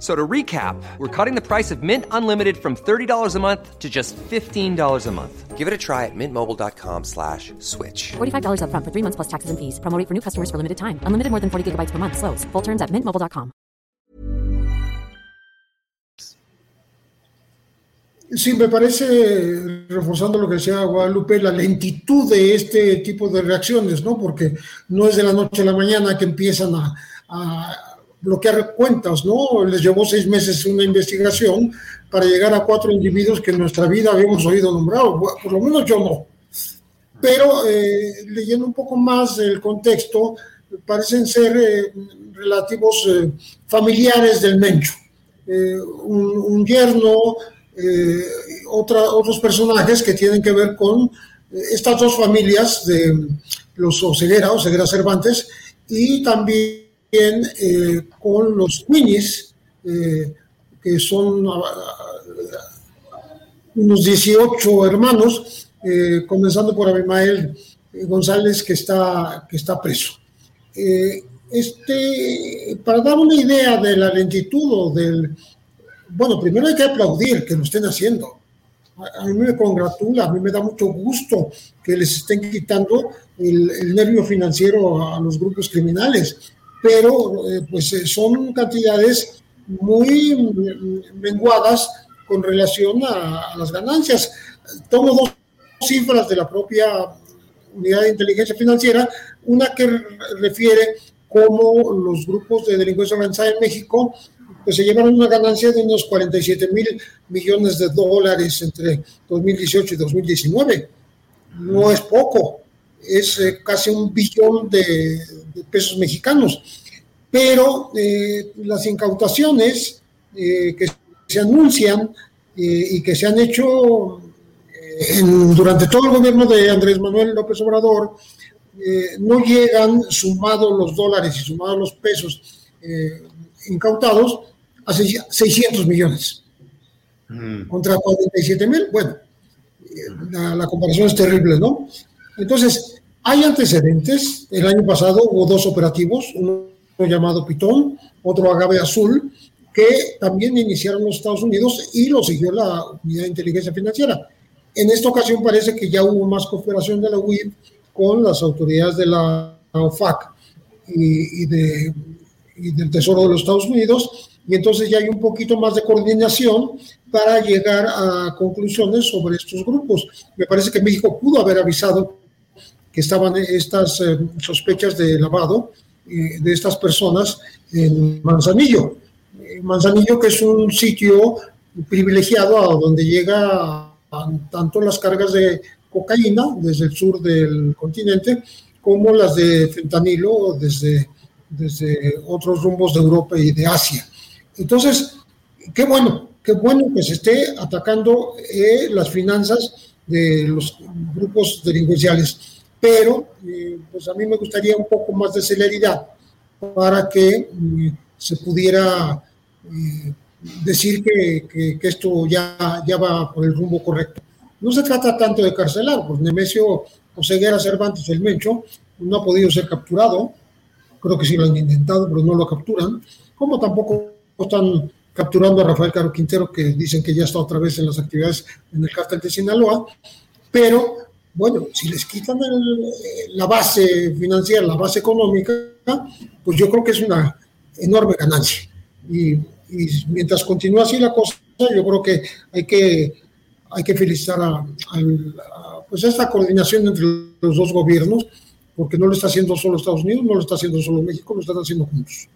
So to recap, we're cutting the price of Mint Unlimited from $30 a month to just $15 a month. Give it a try at mintmobile.com slash switch. $45 upfront for three months plus taxes and fees. Promoting for new customers for limited time. Unlimited more than 40 gigabytes per month. Slows. Full terms at mintmobile.com. Sí, me parece, reforzando lo que decía Guadalupe, la lentitud de este tipo de reacciones, ¿no? Porque no es de la noche a la mañana que empiezan a, a bloquear cuentas, ¿no? Les llevó seis meses una investigación para llegar a cuatro individuos que en nuestra vida habíamos oído nombrar, por lo menos yo no. Pero eh, leyendo un poco más el contexto, parecen ser eh, relativos eh, familiares del Mencho. Un, un, yerno, otra, otros personajes que tienen que ver con estas dos familias de los Oseguera, Oseguera Cervantes, y también eh, con los Queenies, eh, que son uh, unos 18 hermanos, eh, comenzando por Abimael González, que está, que está preso. este, para dar una idea de la lentitud o del... Bueno, primero hay que aplaudir que lo estén haciendo. A mí me congratula, a mí me da mucho gusto que les estén quitando el, el nervio financiero a los grupos criminales pero eh, pues eh, son cantidades muy menguadas con relación a, a, las ganancias. Tomo dos cifras de la propia unidad de inteligencia financiera, una que refiere cómo los grupos de delincuencia organizada en México pues se llevaron una ganancia de unos 47 mil millones de dólares entre 2018 y 2019. No es poco, es eh, casi un billón de, de pesos mexicanos. Pero eh, las incautaciones eh, que se anuncian eh, y que se han hecho en, durante todo el gobierno de Andrés Manuel López Obrador no llegan, sumados los dólares y sumados los pesos incautados, a 600 millones. Mm. Contra 47 mil, bueno, la, la comparación es terrible, ¿no? Entonces, hay antecedentes. El año pasado hubo dos operativos, uno llamado Pitón, otro Agave Azul, que también iniciaron los Estados Unidos y lo siguió la Unidad de Inteligencia Financiera. En esta ocasión parece que ya hubo más cooperación de la UIF con las autoridades de la OFAC y, de, y del Tesoro de los Estados Unidos, y entonces ya hay un poquito más de coordinación para llegar a conclusiones sobre estos grupos. Me parece que México pudo haber avisado que estaban estas eh, sospechas de lavado eh, de estas personas en Manzanillo. Eh, Manzanillo que es un sitio privilegiado a donde llega tanto las cargas de cocaína desde el sur del continente como las de fentanilo desde, desde otros rumbos de Europa y de Asia. Entonces, qué bueno, qué bueno que se esté atacando las finanzas de los grupos delincuenciales pero eh, pues a mí me gustaría un poco más de celeridad para que mm, se pudiera eh, decir que, que, esto ya, ya va por el rumbo correcto. No se trata tanto de carcelar, pues Nemesio Oseguera Cervantes, el Mencho, no ha podido ser capturado, creo que sí lo han intentado, pero no lo capturan, como tampoco están capturando a Rafael Caro Quintero, que dicen que ya está otra vez en las actividades en el cártel de Sinaloa, pero bueno, si les quitan la base financiera, la base económica, pues yo creo que es una enorme ganancia. Y, mientras continúa así la cosa, yo creo que hay que, hay que felicitar a, pues esta coordinación entre los dos gobiernos, porque no lo está haciendo solo Estados Unidos, no lo está haciendo solo México, lo están haciendo juntos.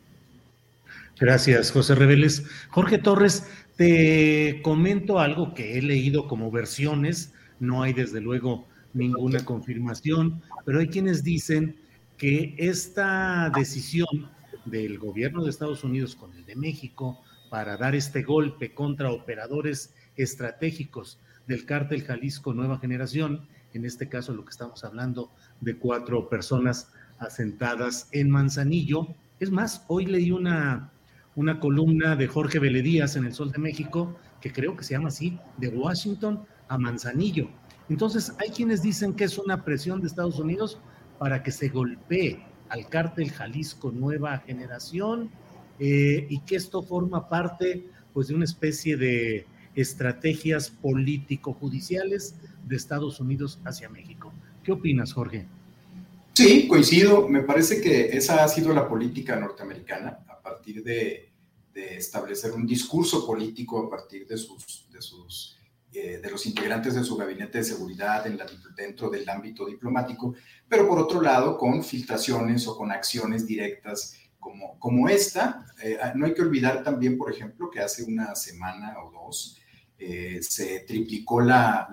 Gracias, José Reveles. Jorge Torres, te comento algo que he leído como versiones, no hay desde luego ninguna confirmación, pero hay quienes dicen que esta decisión del gobierno de Estados Unidos con el de México para dar este golpe contra operadores estratégicos del cártel Jalisco Nueva Generación, en este caso lo que estamos hablando de cuatro personas asentadas en Manzanillo. Es más, hoy leí una, una columna de Jorge Veledías en El Sol de México, que creo que se llama así, de Washington a Manzanillo. Entonces, hay quienes dicen que es una presión de Estados Unidos para que se golpee al cártel Jalisco Nueva Generación eh, y que esto forma parte pues, de una especie de estrategias político-judiciales de Estados Unidos hacia México. ¿Qué opinas, Jorge? Sí, coincido. Me parece que esa ha sido la política norteamericana a partir de, establecer un discurso político a partir de sus, de sus eh, de los integrantes de su gabinete de seguridad en la, dentro del ámbito diplomático, pero por otro lado con filtraciones o con acciones directas como, como esta. Eh, no hay que olvidar también, por ejemplo, que hace una semana o dos eh, se triplicó la,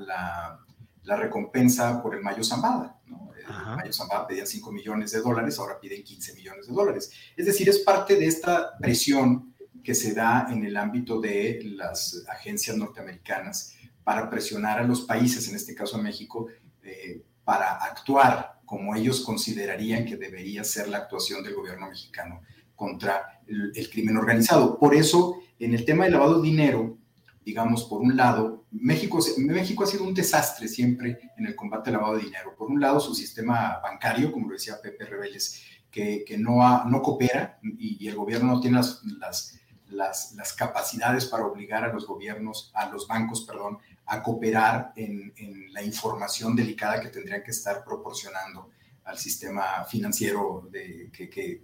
la, recompensa por el Mayo Zambada. El Mayo Zambada pedían 5 millones de dólares, ahora piden 15 millones de dólares. Es decir, es parte de esta presión que se da en el ámbito de las agencias norteamericanas para presionar a los países, en este caso a México, eh, para actuar como ellos considerarían que debería ser la actuación del gobierno mexicano contra el, crimen organizado. Por eso, en el tema del lavado de dinero, digamos, por un lado, México, México ha sido un desastre siempre en el combate al lavado de dinero. Por un lado, su sistema bancario, como lo decía Pepe Rebeles, que, no, coopera y, el gobierno no tiene las, las, capacidades para obligar a los gobiernos, a los bancos, perdón, a cooperar en, la información delicada que tendrían que estar proporcionando al sistema financiero que,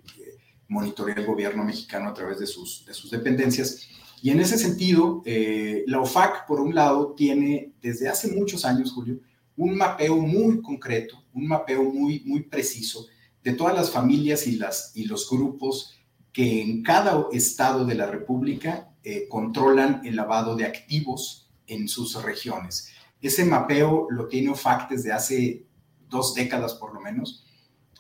monitorea el gobierno mexicano a través de sus, de sus dependencias. Y en ese sentido, eh, la OFAC, por un lado, tiene desde hace muchos años, Julio, un mapeo muy concreto, un mapeo muy, muy preciso de todas las familias y, las, y los grupos que en cada estado de la República eh, controlan el lavado de activos en sus regiones. Ese mapeo lo tiene OFAC desde hace dos décadas por lo menos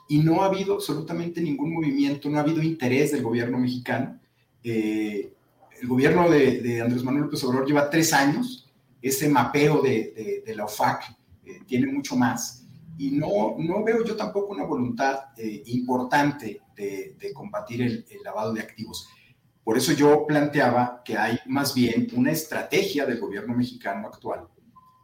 y no ha habido absolutamente ningún movimiento, no ha habido interés del gobierno mexicano. Eh, el gobierno de, Andrés Manuel López Obrador lleva tres años, ese mapeo de, la OFAC eh, tiene mucho más y no, no veo yo tampoco una voluntad eh, importante de, combatir el, el lavado de activos. Por eso yo planteaba que hay más bien una estrategia del gobierno mexicano actual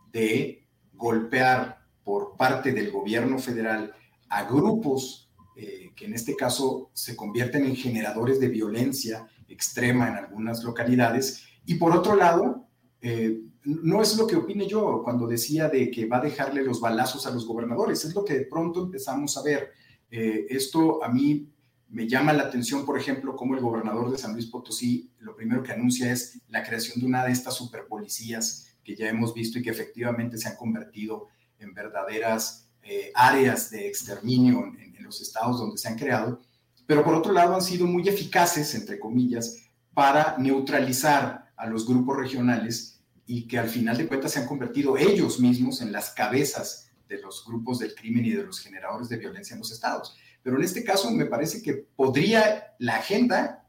de golpear por parte del gobierno federal a grupos eh, que en este caso se convierten en generadores de violencia extrema en algunas localidades. Y por otro lado, eh, no es lo que opine yo cuando decía de que va a dejarle los balazos a los gobernadores, es lo que de pronto empezamos a ver. Eh, esto a mí me llama la atención, por ejemplo, cómo el gobernador de San Luis Potosí lo primero que anuncia es la creación de una de estas superpolicías que ya hemos visto y que efectivamente se han convertido en verdaderas eh, áreas de exterminio en, en los estados donde se han creado, pero por otro lado han sido muy eficaces, entre comillas, para neutralizar a los grupos regionales y que al final de cuentas se han convertido ellos mismos en las cabezas de los grupos del crimen y de los generadores de violencia en los estados. Pero en este caso me parece que podría la agenda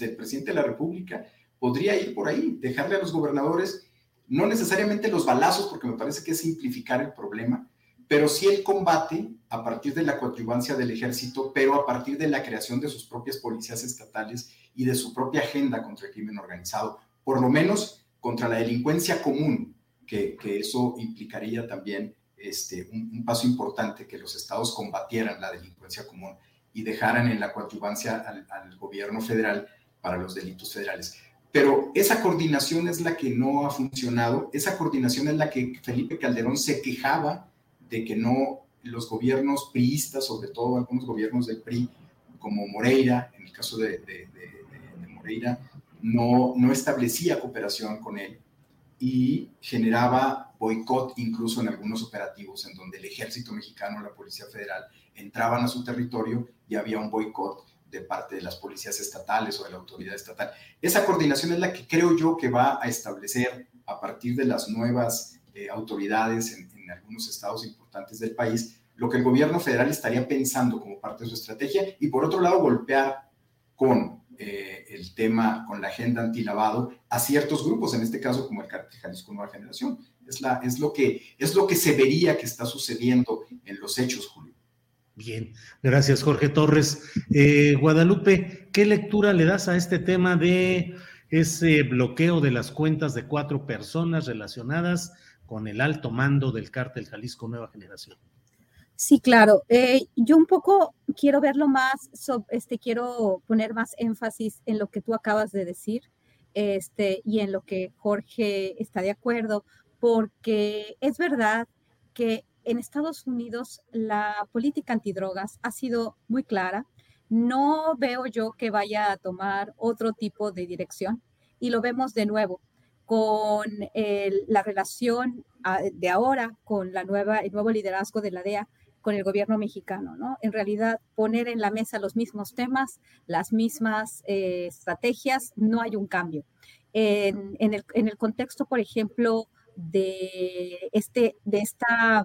del presidente de la República, podría ir por ahí, dejarle a los gobernadores, no necesariamente los balazos, porque me parece que es simplificar el problema, pero sí el combate a partir de la coadyuvancia del ejército, pero a partir de la creación de sus propias policías estatales y de su propia agenda contra el crimen organizado, por lo menos contra la delincuencia común, que, que eso implicaría también este, un, paso importante que los estados combatieran la delincuencia común y dejaran en la coadyuvancia al, gobierno federal para los delitos federales. Pero esa coordinación es la que no ha funcionado, esa coordinación es la que Felipe Calderón se quejaba de que no los gobiernos priistas, sobre todo algunos gobiernos del PRI, como Moreira, en el caso de, de, de Moreira, no, no establecía cooperación con él y generaba boicot incluso en algunos operativos en donde el ejército mexicano, la Policía Federal entraban a su territorio y había un boicot de parte de las policías estatales o de la autoridad estatal. Esa coordinación es la que creo yo que va a establecer a partir de las nuevas eh, autoridades en, en algunos estados importantes del país, lo que el gobierno federal estaría pensando como parte de su estrategia y por otro lado golpear con eh, el tema, con la agenda antilavado a ciertos grupos, en este caso como el Cártel Jalisco Nueva Generación. Es, la, es, lo que, es lo que se vería que está sucediendo en los hechos, Julio. Bien, gracias Jorge Torres. Eh, Guadalupe, ¿qué lectura le das a este tema de ese bloqueo de las cuentas de cuatro personas relacionadas con el alto mando del cártel Jalisco Nueva Generación? Sí, claro. Eh, yo un poco quiero verlo más, este, quiero poner más énfasis en lo que tú acabas de decir este, y en lo que Jorge está de acuerdo, porque es verdad que en Estados Unidos la política antidrogas ha sido muy clara. No veo yo que vaya a tomar otro tipo de dirección y lo vemos de nuevo con la relación ah, de ahora con la nueva, el nuevo liderazgo de la DEA con el gobierno mexicano, ¿no? En realidad, poner en la mesa los mismos temas, las mismas eh, estrategias, no hay un cambio. En, el, en, el, contexto, por ejemplo, de, este, de esta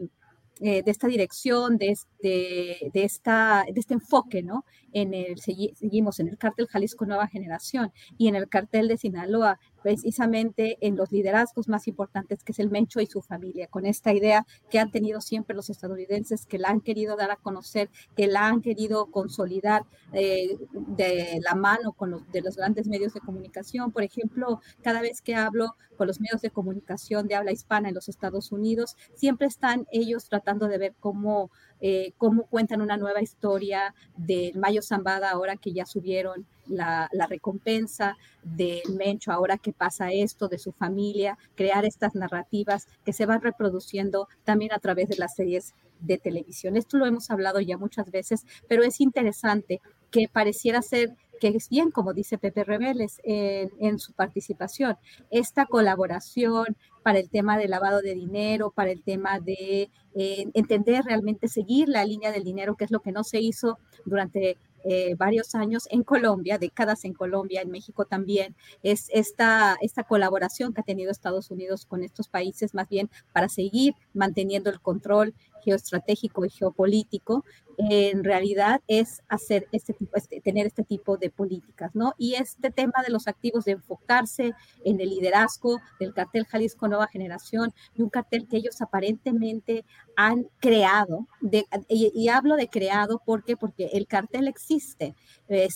eh, de esta dirección, de este, de, esta, de este enfoque, ¿no? En el, seguimos en el cártel Jalisco Nueva Generación y en el cartel de Sinaloa, precisamente en los liderazgos más importantes, que es el Mencho y su familia, con esta idea que han tenido siempre los estadounidenses, que la han querido dar a conocer, que la han querido consolidar eh, de la mano con los, de los grandes medios de comunicación. Por ejemplo, cada vez que hablo con los medios de comunicación de habla hispana en los Estados Unidos, siempre están ellos tratando de ver cómo eh, cómo cuentan una nueva historia del Mayo Zambada ahora que ya subieron la, recompensa, del Mencho ahora que pasa esto, de su familia, crear estas narrativas que se van reproduciendo también a través de las series de televisión. Esto lo hemos hablado ya muchas veces, pero es interesante que pareciera ser que es bien, como dice Pepe Rebeles en, su participación, esta colaboración para el tema del lavado de dinero, para el tema de eh, entender realmente, seguir la línea del dinero, que es lo que no se hizo durante eh, varios años en Colombia, décadas en Colombia, en México también, es esta, esta colaboración que ha tenido Estados Unidos con estos países, más bien para seguir manteniendo el control geoestratégico y geopolítico, en realidad es hacer este tipo, este, tener este tipo de políticas, ¿no? Y este tema de los activos de enfocarse en el liderazgo del cartel Jalisco Nueva Generación y un cartel que ellos aparentemente han creado, de, y, hablo de creado ¿por qué? porque el cartel existe, eh,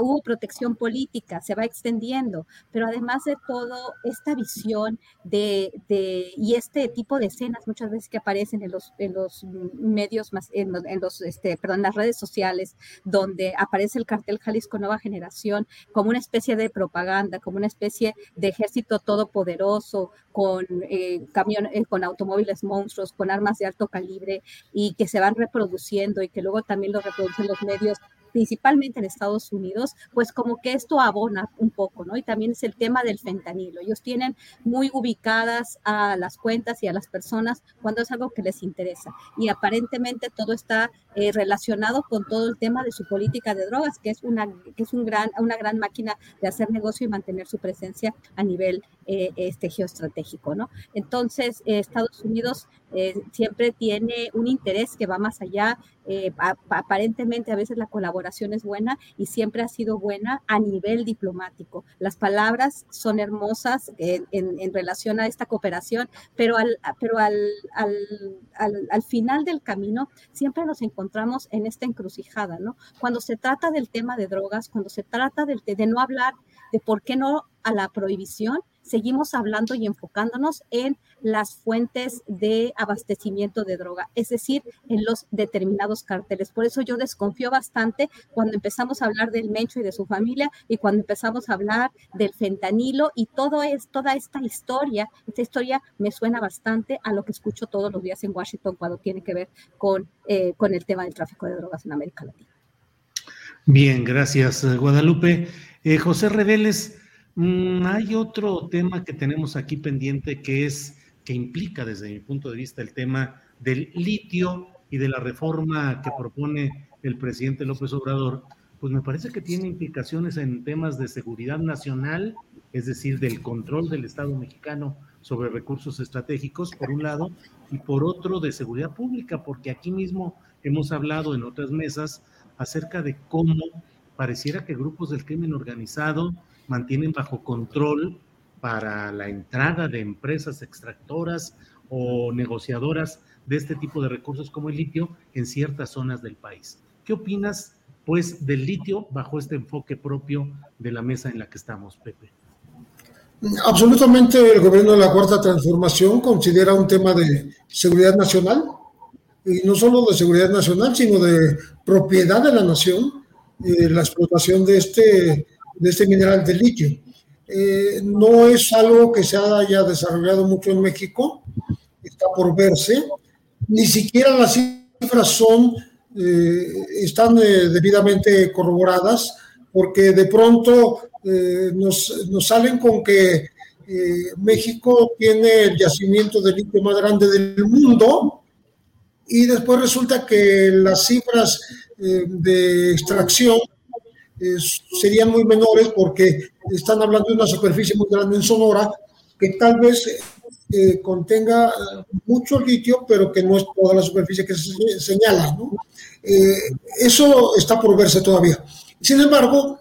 hubo protección política, se va extendiendo, pero además de todo, esta visión de, de, y este tipo de escenas muchas veces que aparecen en los medios, más, en, en los, este, perdón, las redes sociales, donde aparece el cartel Jalisco Nueva Generación como una especie de propaganda, como una especie de ejército todopoderoso, con, eh, eh, con automóviles monstruos, con armas de alto calibre y que se van reproduciendo y que luego también lo reproducen los medios principalmente en Estados Unidos, pues como que esto abona un poco, ¿no? Y también es el tema del fentanilo. Ellos tienen muy ubicadas a las cuentas y a las personas cuando es algo que les interesa. Y aparentemente todo está eh, relacionado con todo el tema de su política de drogas, que es una, que es un gran, una gran máquina de hacer negocio y mantener su presencia a nivel eh, este, geoestratégico, ¿no? Entonces, eh, Estados Unidos siempre tiene un interés que va más allá. Aparentemente, a veces la colaboración es buena y siempre ha sido buena a nivel diplomático. Las palabras son hermosas en, en, relación a esta cooperación, pero al, pero al, al, al, al final del camino siempre nos encontramos en esta encrucijada, ¿no? Cuando se trata del tema de drogas, cuando se trata de, de no hablar de por qué no a la prohibición, seguimos hablando y enfocándonos en las fuentes de abastecimiento de droga, es decir, en los determinados carteles. Por eso yo desconfío bastante cuando empezamos a hablar del Mencho y de su familia y cuando empezamos a hablar del fentanilo y todo es, toda esta historia. Esta historia me suena bastante a lo que escucho todos los días en Washington cuando tiene que ver con, eh, con el tema del tráfico de drogas en América Latina. Bien, gracias, Guadalupe. Eh, José Reveles, Mm, hay otro tema que tenemos aquí pendiente que es que implica desde mi punto de vista el tema del litio y de la reforma que propone el presidente López Obrador pues me parece que tiene implicaciones en temas de seguridad nacional, es decir, del control del Estado mexicano sobre recursos estratégicos, por un lado, y por otro de seguridad pública, porque aquí mismo hemos hablado en otras mesas acerca de cómo pareciera que grupos del crimen organizado mantienen bajo control para la entrada de empresas extractoras o negociadoras de este tipo de recursos como el litio en ciertas zonas del país. ¿Qué opinas, pues, del litio bajo este enfoque propio de la mesa en la que estamos, Pepe? Absolutamente el gobierno de la Cuarta Transformación considera un tema de seguridad nacional, y no solo de seguridad nacional, sino de propiedad de la nación, eh, la explotación de este, de este mineral de litio. Eh, no es algo que se haya desarrollado mucho en México, está por verse, ni siquiera las cifras son, eh, están debidamente corroboradas, porque de pronto nos, nos, salen con que México tiene el yacimiento de litio más grande del mundo, y después resulta que las cifras eh, de extracción eh, serían muy menores porque están hablando de una superficie muy grande en Sonora que tal vez eh, contenga mucho litio, pero que no es toda la superficie que se señala. eso está por verse todavía. Sin embargo,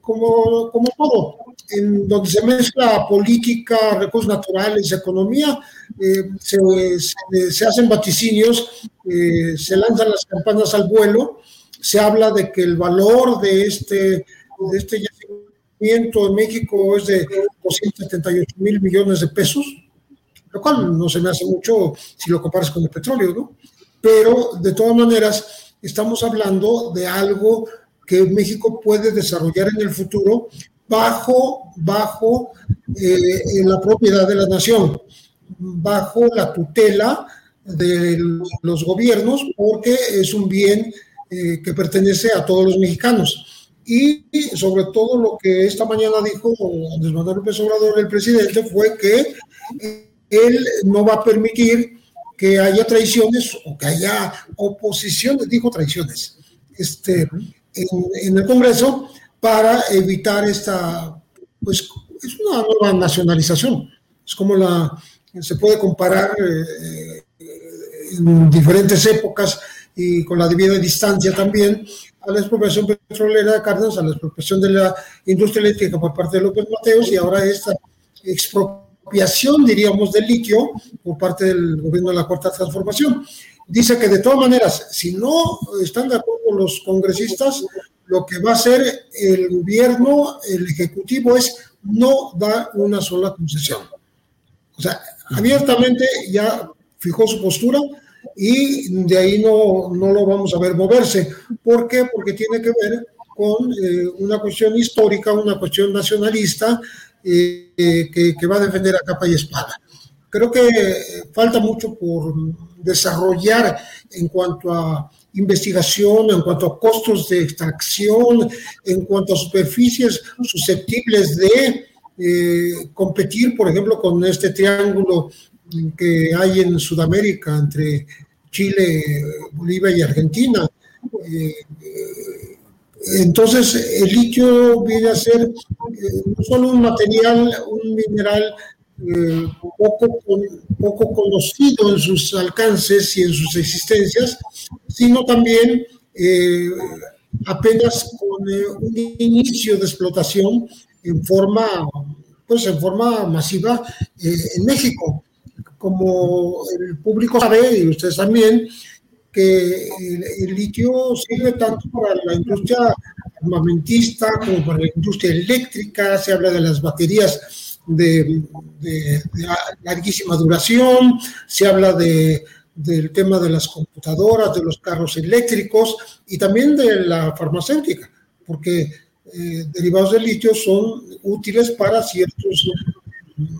como, como todo, en donde se mezcla política, recursos naturales, economía, eh, se, hacen vaticinios, eh, se lanzan las campanas al vuelo, se habla de que el valor de este, de este yacimiento en México es de 278 mil millones de pesos, lo cual no se me hace mucho si lo comparas con el petróleo, ¿no? Pero de todas maneras, estamos hablando de algo que México puede desarrollar en el futuro bajo, bajo eh, la propiedad de la nación, bajo la tutela de los gobiernos, porque es un bien eh, que pertenece a todos los mexicanos. Y sobre todo lo que esta mañana dijo Andrés Manuel López Obrador, el presidente, fue que él no va a permitir que haya traiciones o que haya oposiciones, dijo traiciones, este, en, en el Congreso para evitar esta, pues es una nueva nacionalización. Es como la, se puede comparar eh, en diferentes épocas y con la debida distancia también a la expropiación petrolera de Cárdenas, a la expropiación de la industria eléctrica por parte de López Mateos y ahora esta expropiación, diríamos, del litio por parte del gobierno de la Cuarta Transformación. Dice que de todas maneras, si no están de acuerdo los congresistas, lo que va a hacer el gobierno, el ejecutivo, es no dar una sola concesión. O sea, abiertamente ya fijó su postura y de ahí no, no lo vamos a ver moverse. ¿Por qué? Porque tiene que ver con eh, una cuestión histórica, una cuestión nacionalista eh, que, que va a defender a capa y espada. Creo que falta mucho por desarrollar en cuanto a investigación, en cuanto a costos de extracción, en cuanto a superficies susceptibles de eh, competir, por ejemplo, con este triángulo que hay en Sudamérica entre Chile, Bolivia y Argentina. Eh, entonces, el litio viene a ser eh, no solo un material, un mineral eh, poco, poco conocido en sus alcances y en sus existencias, sino también eh, apenas con eh, un inicio de explotación en forma, pues en forma masiva en México. Como el público sabe, y ustedes también, que el, litio sirve tanto para la industria armamentista como para la industria eléctrica, se habla de las baterías de, larguísima duración, se habla de, del tema de las computadoras, de los carros eléctricos y también de la farmacéutica, porque eh, derivados del litio son útiles para ciertos,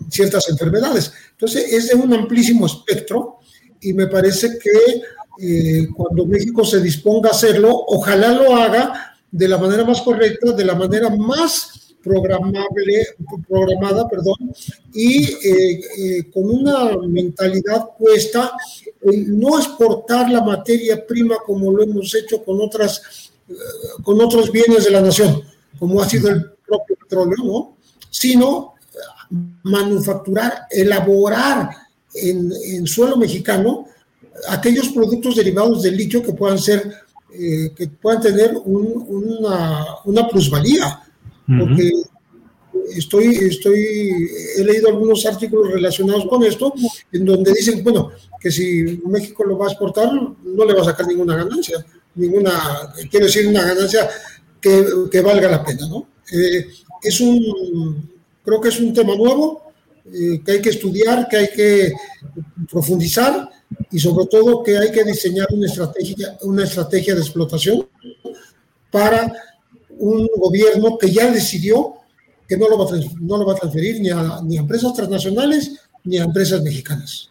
ciertas enfermedades. Entonces, es de un amplísimo espectro y me parece que eh, cuando México se disponga a hacerlo, ojalá lo haga de la manera más correcta, de la manera más programable, programada, perdón, y eh, eh, con una mentalidad puesta en no exportar la materia prima como lo hemos hecho con otras con otros bienes de la nación, como ha sido el propio petróleo, ¿no? Sino manufacturar, elaborar en, suelo mexicano aquellos productos derivados del litio que puedan ser, eh, que puedan tener una, una, plusvalía. Porque estoy, estoy, he leído algunos artículos relacionados con esto, en donde dicen, bueno, que si México lo va a exportar, no le va a sacar ninguna ganancia, ninguna, quiero decir, una ganancia que, que valga la pena, ¿no? Eh, es un, creo que es un tema nuevo, eh, que hay que estudiar, que hay que profundizar y sobre todo que hay que diseñar una estrategia, una estrategia de explotación para un gobierno que ya decidió que no lo va a, transferir ni a, ni empresas transnacionales ni a empresas mexicanas.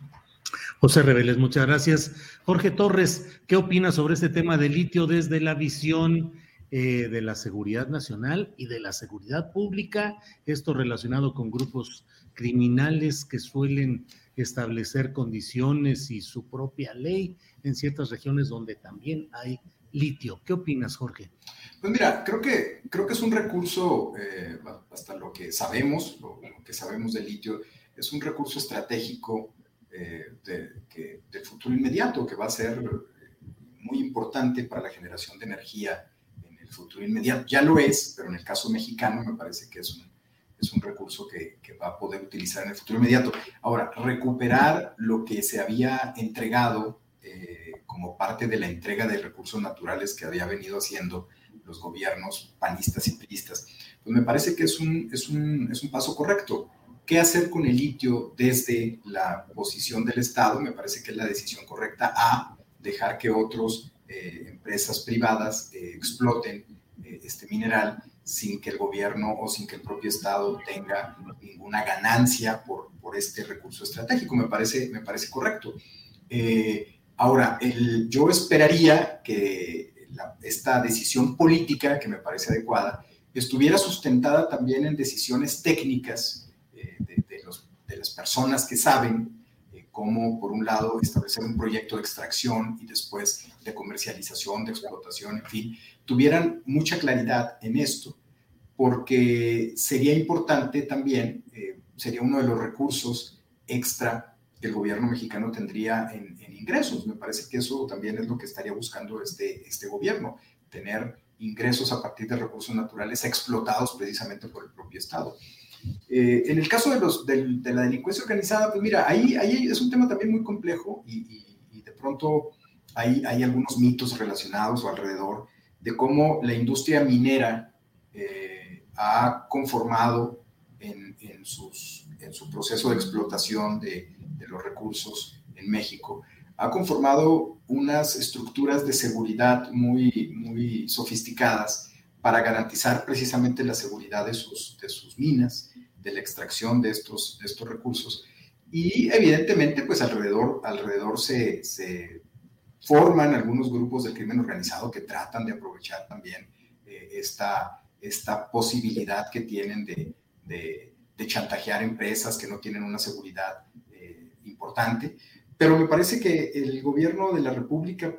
José Reveles, muchas gracias. Jorge Torres, ¿qué opinas sobre este tema de litio desde la visión eh, de la seguridad nacional y de la seguridad pública? Esto relacionado con grupos criminales que suelen establecer condiciones y su propia ley en ciertas regiones donde también hay litio. ¿Qué opinas, Jorge? Pues mira, creo que, creo que es un recurso, eh, hasta lo que sabemos, lo, que sabemos del litio, es un recurso estratégico eh, de, del futuro inmediato, que va a ser muy importante para la generación de energía futuro inmediato. Ya lo es, pero en el caso mexicano me parece que es un, es un recurso que, va a poder utilizar en el futuro inmediato. Ahora, recuperar lo que se había entregado eh, como parte de la entrega de recursos naturales que había venido haciendo los gobiernos panistas y priistas, pues me parece que es un, es un, es un paso correcto. ¿Qué hacer con el litio desde la posición del Estado? Me parece que es la decisión correcta a dejar que otras eh, empresas privadas eh, exploten este mineral sin que el gobierno o sin que el propio Estado tenga ninguna ganancia por, por este recurso estratégico. Me parece, me parece correcto. Eh, ahora, el, yo esperaría que esta decisión política, que me parece adecuada, estuviera sustentada también en decisiones técnicas eh, de, los, de, las personas que saben eh, cómo, por un lado, establecer un proyecto de extracción y después de comercialización, de explotación, en fin, tuvieran mucha claridad en esto, porque sería importante también, eh, sería uno de los recursos extra que el gobierno mexicano tendría en, ingresos. Me parece que eso también es lo que estaría buscando este, este gobierno, tener ingresos a partir de recursos naturales explotados precisamente por el propio Estado. Eh, en el caso de, los, de, la delincuencia organizada, pues mira, ahí, ahí es un tema también muy complejo y, de pronto hay, hay algunos mitos relacionados o alrededor de cómo la industria minera eh, ha conformado en, en, sus, en, su proceso de explotación de, de, los recursos en México, ha conformado unas estructuras de seguridad muy, muy sofisticadas para garantizar precisamente la seguridad de sus, de sus minas, de la extracción de estos, de estos recursos. Y evidentemente, pues alrededor, alrededor se, se forman algunos grupos del crimen organizado que tratan de aprovechar también eh, esta, esta posibilidad que tienen de, de, chantajear empresas que no tienen una seguridad eh, importante. Pero me parece que el gobierno de la República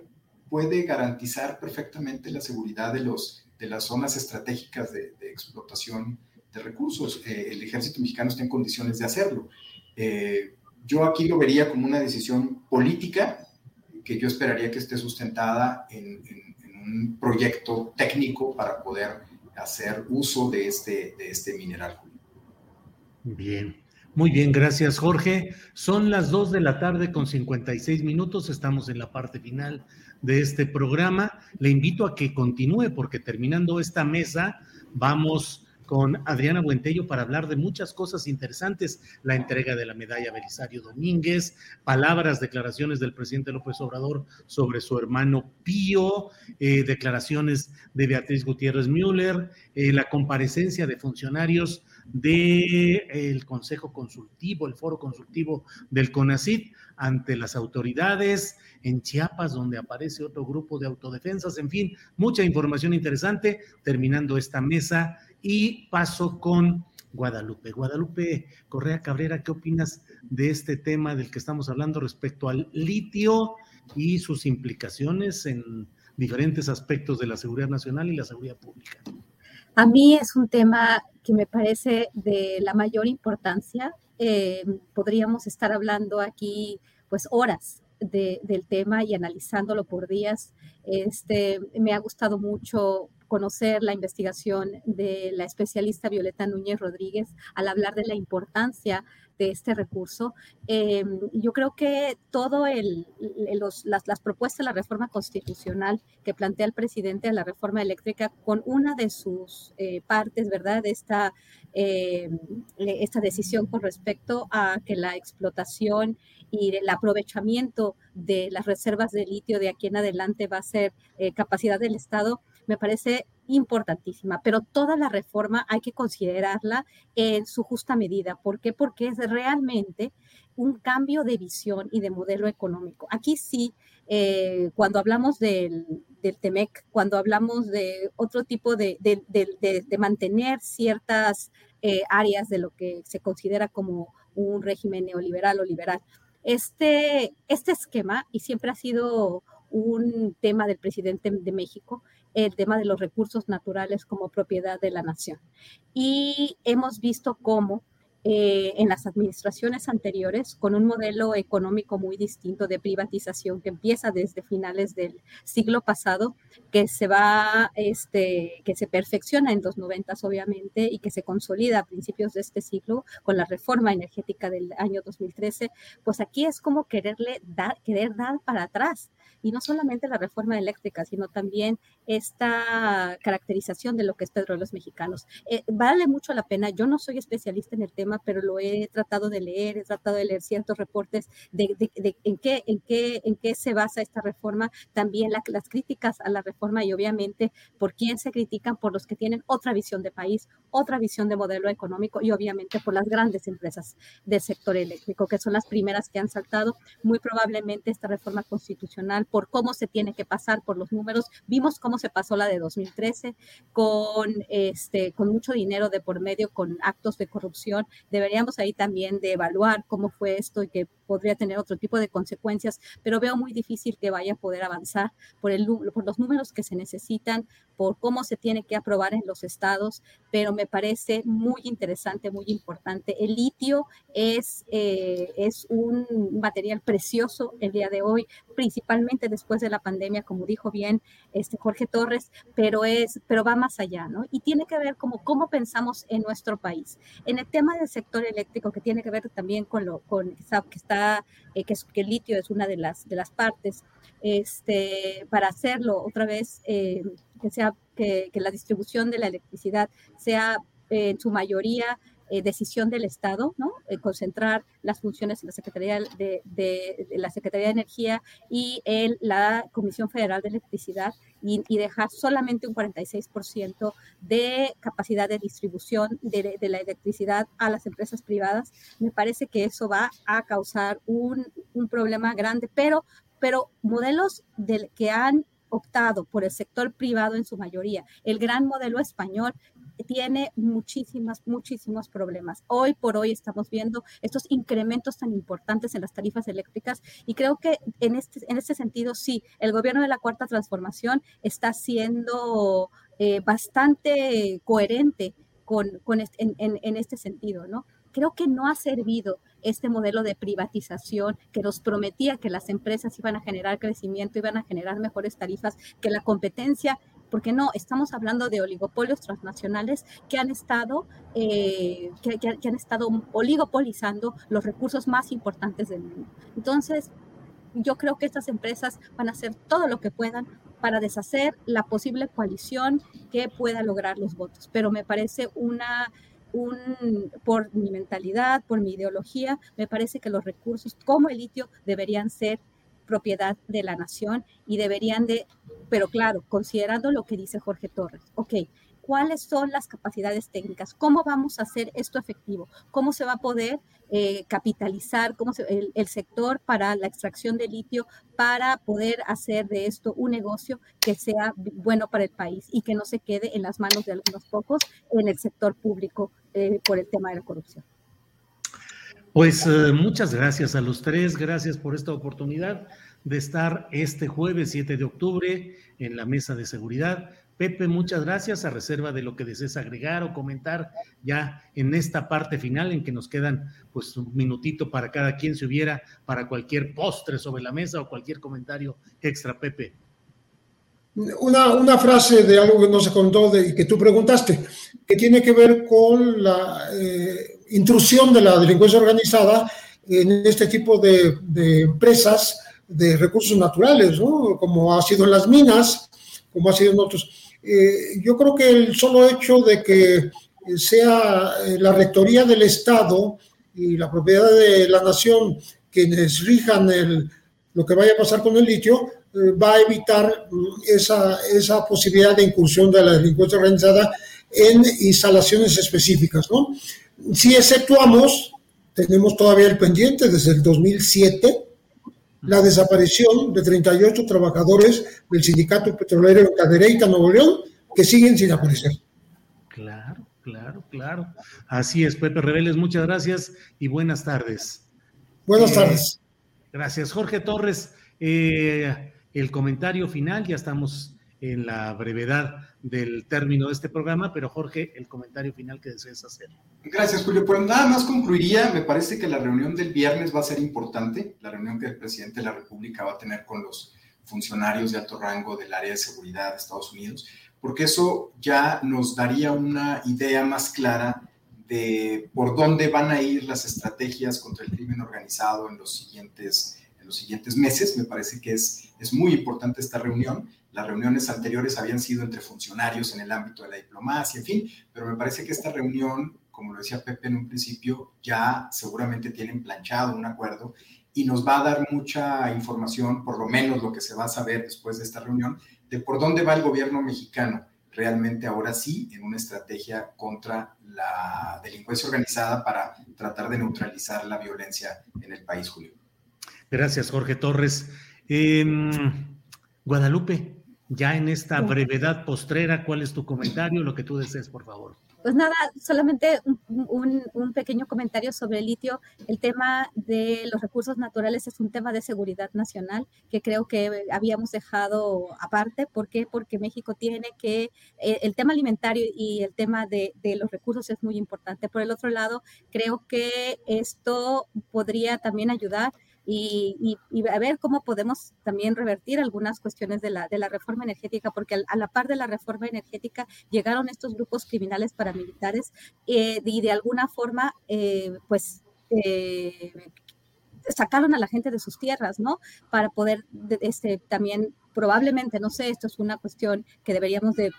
puede garantizar perfectamente la seguridad de, los, de las zonas estratégicas de, explotación de recursos. Eh, el ejército mexicano está en condiciones de hacerlo. yo aquí lo vería como una decisión política que yo esperaría que esté sustentada en, un proyecto técnico para poder hacer uso de este, de este mineral. Bien, muy bien, gracias Jorge. Son las 2 de la tarde con 56 minutos, estamos en la parte final de este programa. Le invito a que continúe porque terminando esta mesa vamos con Adriana Buentello para hablar de muchas cosas interesantes, la entrega de la medalla Belisario Domínguez, palabras, declaraciones del presidente López Obrador sobre su hermano Pío, eh, declaraciones de Beatriz Gutiérrez Müller, eh, la comparecencia de funcionarios del Consejo Consultivo, el Foro Consultivo del CONACIT ante las autoridades en Chiapas, donde aparece otro grupo de autodefensas, en fin, mucha información interesante. Terminando esta mesa, y paso con Guadalupe. Guadalupe Correa Cabrera, ¿qué opinas de este tema del que estamos hablando respecto al litio y sus implicaciones en diferentes aspectos de la seguridad nacional y la seguridad pública. A mí es un tema que me parece de la mayor importancia. Eh, podríamos estar hablando aquí pues horas del tema y analizándolo por días. Este, me ha gustado mucho conocer la investigación de la especialista Violeta Núñez Rodríguez al hablar de la importancia de este recurso. Em, yo creo que todo el, las, propuestas de la reforma constitucional que plantea el presidente de la reforma eléctrica con una de sus eh, partes, ¿verdad? Esta, em, esta decisión con respecto a que la explotación y el aprovechamiento de las reservas de litio de aquí en adelante va a ser eh, capacidad del Estado, me parece importantísima, pero toda la reforma hay que considerarla en su justa medida. ¿Por qué? Porque es realmente un cambio de visión y de modelo económico. Aquí sí, eh, cuando hablamos del, TEMEC, cuando hablamos de otro tipo de, de, mantener ciertas eh, áreas de lo que se considera como un régimen neoliberal o liberal, este, este esquema, y siempre ha sido un tema del presidente de México, el tema de los recursos naturales como propiedad de la nación. Y hemos visto cómo eh, en las administraciones anteriores con un modelo económico muy distinto de privatización que empieza desde finales del siglo pasado, que se va, este, que se perfecciona en los noventas obviamente y que se consolida a principios de este siglo con la reforma energética del año 2013, pues aquí es como quererle dar, querer dar para atrás y no solamente la reforma eléctrica, sino también esta caracterización de lo que es Petróleos Mexicanos. Eh, vale mucho la pena, yo no soy especialista en el tema, pero lo he tratado de leer, he tratado de leer ciertos reportes de, en, qué, en, qué, en qué se basa esta reforma, también las críticas a la reforma y obviamente por quién se critican, por los que tienen otra visión de país, otra visión de modelo económico y obviamente por las grandes empresas del sector eléctrico, que son las primeras que han saltado. Muy probablemente esta reforma constitucional por cómo se tiene que pasar por los números. Vimos cómo se pasó la de 2013 con, este, con mucho dinero de por medio, con actos de corrupción. Deberíamos ahí también de evaluar cómo fue esto y que podría tener otro tipo de consecuencias, pero veo muy difícil que vaya a poder avanzar por, el, por los números que se necesitan, por cómo se tiene que aprobar en los estados, pero me parece muy interesante, muy importante. El litio es, eh, es un material precioso el día de hoy, principalmente después de la pandemia, como dijo bien este Jorge Torres, pero, es, pero va más allá, ¿no? Y tiene que ver como cómo pensamos en nuestro país. En el tema del sector eléctrico, que tiene que ver también con lo con, que está, eh, que, el litio es una de las, de las partes, este, para hacerlo otra vez, eh, que sea que, la distribución de la electricidad sea eh, en su mayoría eh, decisión del Estado, ¿no? Concentrar las funciones en la Secretaría de, de, la Secretaría de Energía y en la Comisión Federal de Electricidad y, dejar solamente un 46% de capacidad de distribución de, la electricidad a las empresas privadas, me parece que eso va a causar un, un problema grande, pero, pero modelos del que han optado por el sector privado en su mayoría. El gran modelo español tiene muchísimas, muchísimos problemas. Hoy por hoy estamos viendo estos incrementos tan importantes en las tarifas eléctricas y creo que en este, en este sentido sí, el gobierno de la Cuarta Transformación está siendo eh, bastante coherente con, con en, en este sentido, ¿no? Creo que no ha servido este modelo de privatización que nos prometía que las empresas iban a generar crecimiento, iban a generar mejores tarifas, que la competencia porque no, estamos hablando de oligopolios transnacionales que han estado, eh, que, que, han estado oligopolizando los recursos más importantes del mundo. Entonces, yo creo que estas empresas van a hacer todo lo que puedan para deshacer la posible coalición que pueda lograr los votos, pero me parece una un, por mi mentalidad, por mi ideología, me parece que los recursos como el litio deberían ser propiedad de la nación y deberían de, pero claro, considerando lo que dice Jorge Torres, ok, ¿cuáles son las capacidades técnicas? ¿Cómo vamos a hacer esto efectivo? ¿Cómo se va a poder eh, capitalizar cómo el, sector para la extracción de litio para poder hacer de esto un negocio que sea bueno para el país y que no se quede en las manos de algunos pocos en el sector público eh, por el tema de la corrupción? Pues eh, muchas gracias a los tres, gracias por esta oportunidad de estar este jueves 7 de octubre en la mesa de seguridad. Pepe, muchas gracias a reserva de lo que desees agregar o comentar ya en esta parte final en que nos quedan pues un minutito para cada quien si hubiera para cualquier postre sobre la mesa o cualquier comentario extra, Pepe. Una, una frase de algo que no se contó y que tú preguntaste, que tiene que ver con la eh, intrusión de la delincuencia organizada en este tipo de, empresas de recursos naturales, ¿no? como ha sido en las minas, como ha sido en otros. Eh, yo creo que el solo hecho de que sea eh, la rectoría del Estado y la propiedad de la nación quienes rijan lo que vaya a pasar con el litio, eh, va a evitar mm, esa, esa posibilidad de incursión de la delincuencia organizada en instalaciones específicas. ¿no? Si exceptuamos, tenemos todavía el pendiente desde el 2007, la desaparición de 38 trabajadores del sindicato petrolero en Cadereyta, Nuevo León, que siguen sin aparecer. Claro, claro, claro. Así es, Pepe Reveles, muchas gracias y buenas tardes. Buenas eh, tardes. Gracias, Jorge Torres. Eh, el comentario final, ya estamos en la brevedad del término de este programa, pero Jorge, el comentario final que desees hacer. Gracias, Julio. Pues nada más concluiría, me parece que la reunión del viernes va a ser importante, la reunión que el presidente de la República va a tener con los funcionarios de alto rango del área de seguridad de Estados Unidos, porque eso ya nos daría una idea más clara de por dónde van a ir las estrategias contra el crimen organizado en los siguientes, en los siguientes meses. Me parece que es, es muy importante esta reunión las reuniones anteriores habían sido entre funcionarios en el ámbito de la diplomacia, en fin, pero me parece que esta reunión, como lo decía Pepe en un principio, ya seguramente tienen planchado un acuerdo y nos va a dar mucha información, por lo menos lo que se va a saber después de esta reunión, de por dónde va el gobierno mexicano realmente ahora sí en una estrategia contra la delincuencia organizada para tratar de neutralizar la violencia en el país, Julio. Gracias, Jorge Torres. Em, Guadalupe, ya en esta brevedad postrera, ¿cuál es tu comentario? Lo que tú desees, por favor. Pues nada, solamente un, pequeño comentario sobre el litio. El tema de los recursos naturales es un tema de seguridad nacional que creo que habíamos dejado aparte. ¿Por qué? Porque México tiene que, eh, el tema alimentario y el tema de, de los recursos es muy importante. Por el otro lado, creo que esto podría también ayudar y, a ver cómo podemos también revertir algunas cuestiones de la, de la reforma energética, porque a la par de la reforma energética llegaron estos grupos criminales paramilitares eh, y de alguna forma, eh, pues, eh, sacaron a la gente de sus tierras, ¿no? Para poder este, también probablemente, no sé, esto es una cuestión que deberíamos de,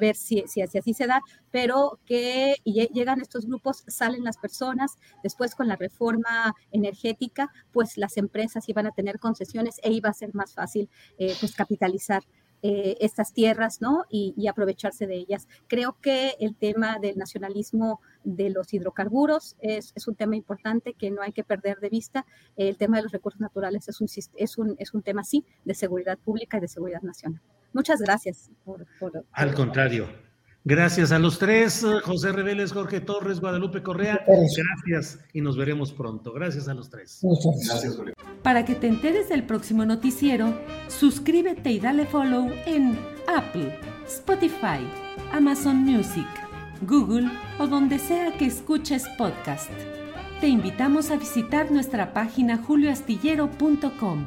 ver si, si, así se da, pero que llegan estos grupos, salen las personas, después con la reforma energética, pues las empresas iban a tener concesiones e iba a ser más fácil eh, pues capitalizar eh, estas tierras, ¿no? Y, aprovecharse de ellas. Creo que el tema del nacionalismo de los hidrocarburos es, un tema importante que no hay que perder de vista. El tema de los recursos naturales es un, es un, es un tema, sí, de seguridad pública y de seguridad nacional. Muchas gracias. Al contrario, Gracias a los tres, José Reveles, Jorge Torres, Guadalupe Correa. Gracias y nos veremos pronto. Gracias a los tres. Gracias, Julio. Para que te enteres del próximo noticiero, suscríbete y dale follow en Apple, Spotify, Amazon Music, Google o donde sea que escuches podcast. Te invitamos a visitar nuestra página julioastillero.com.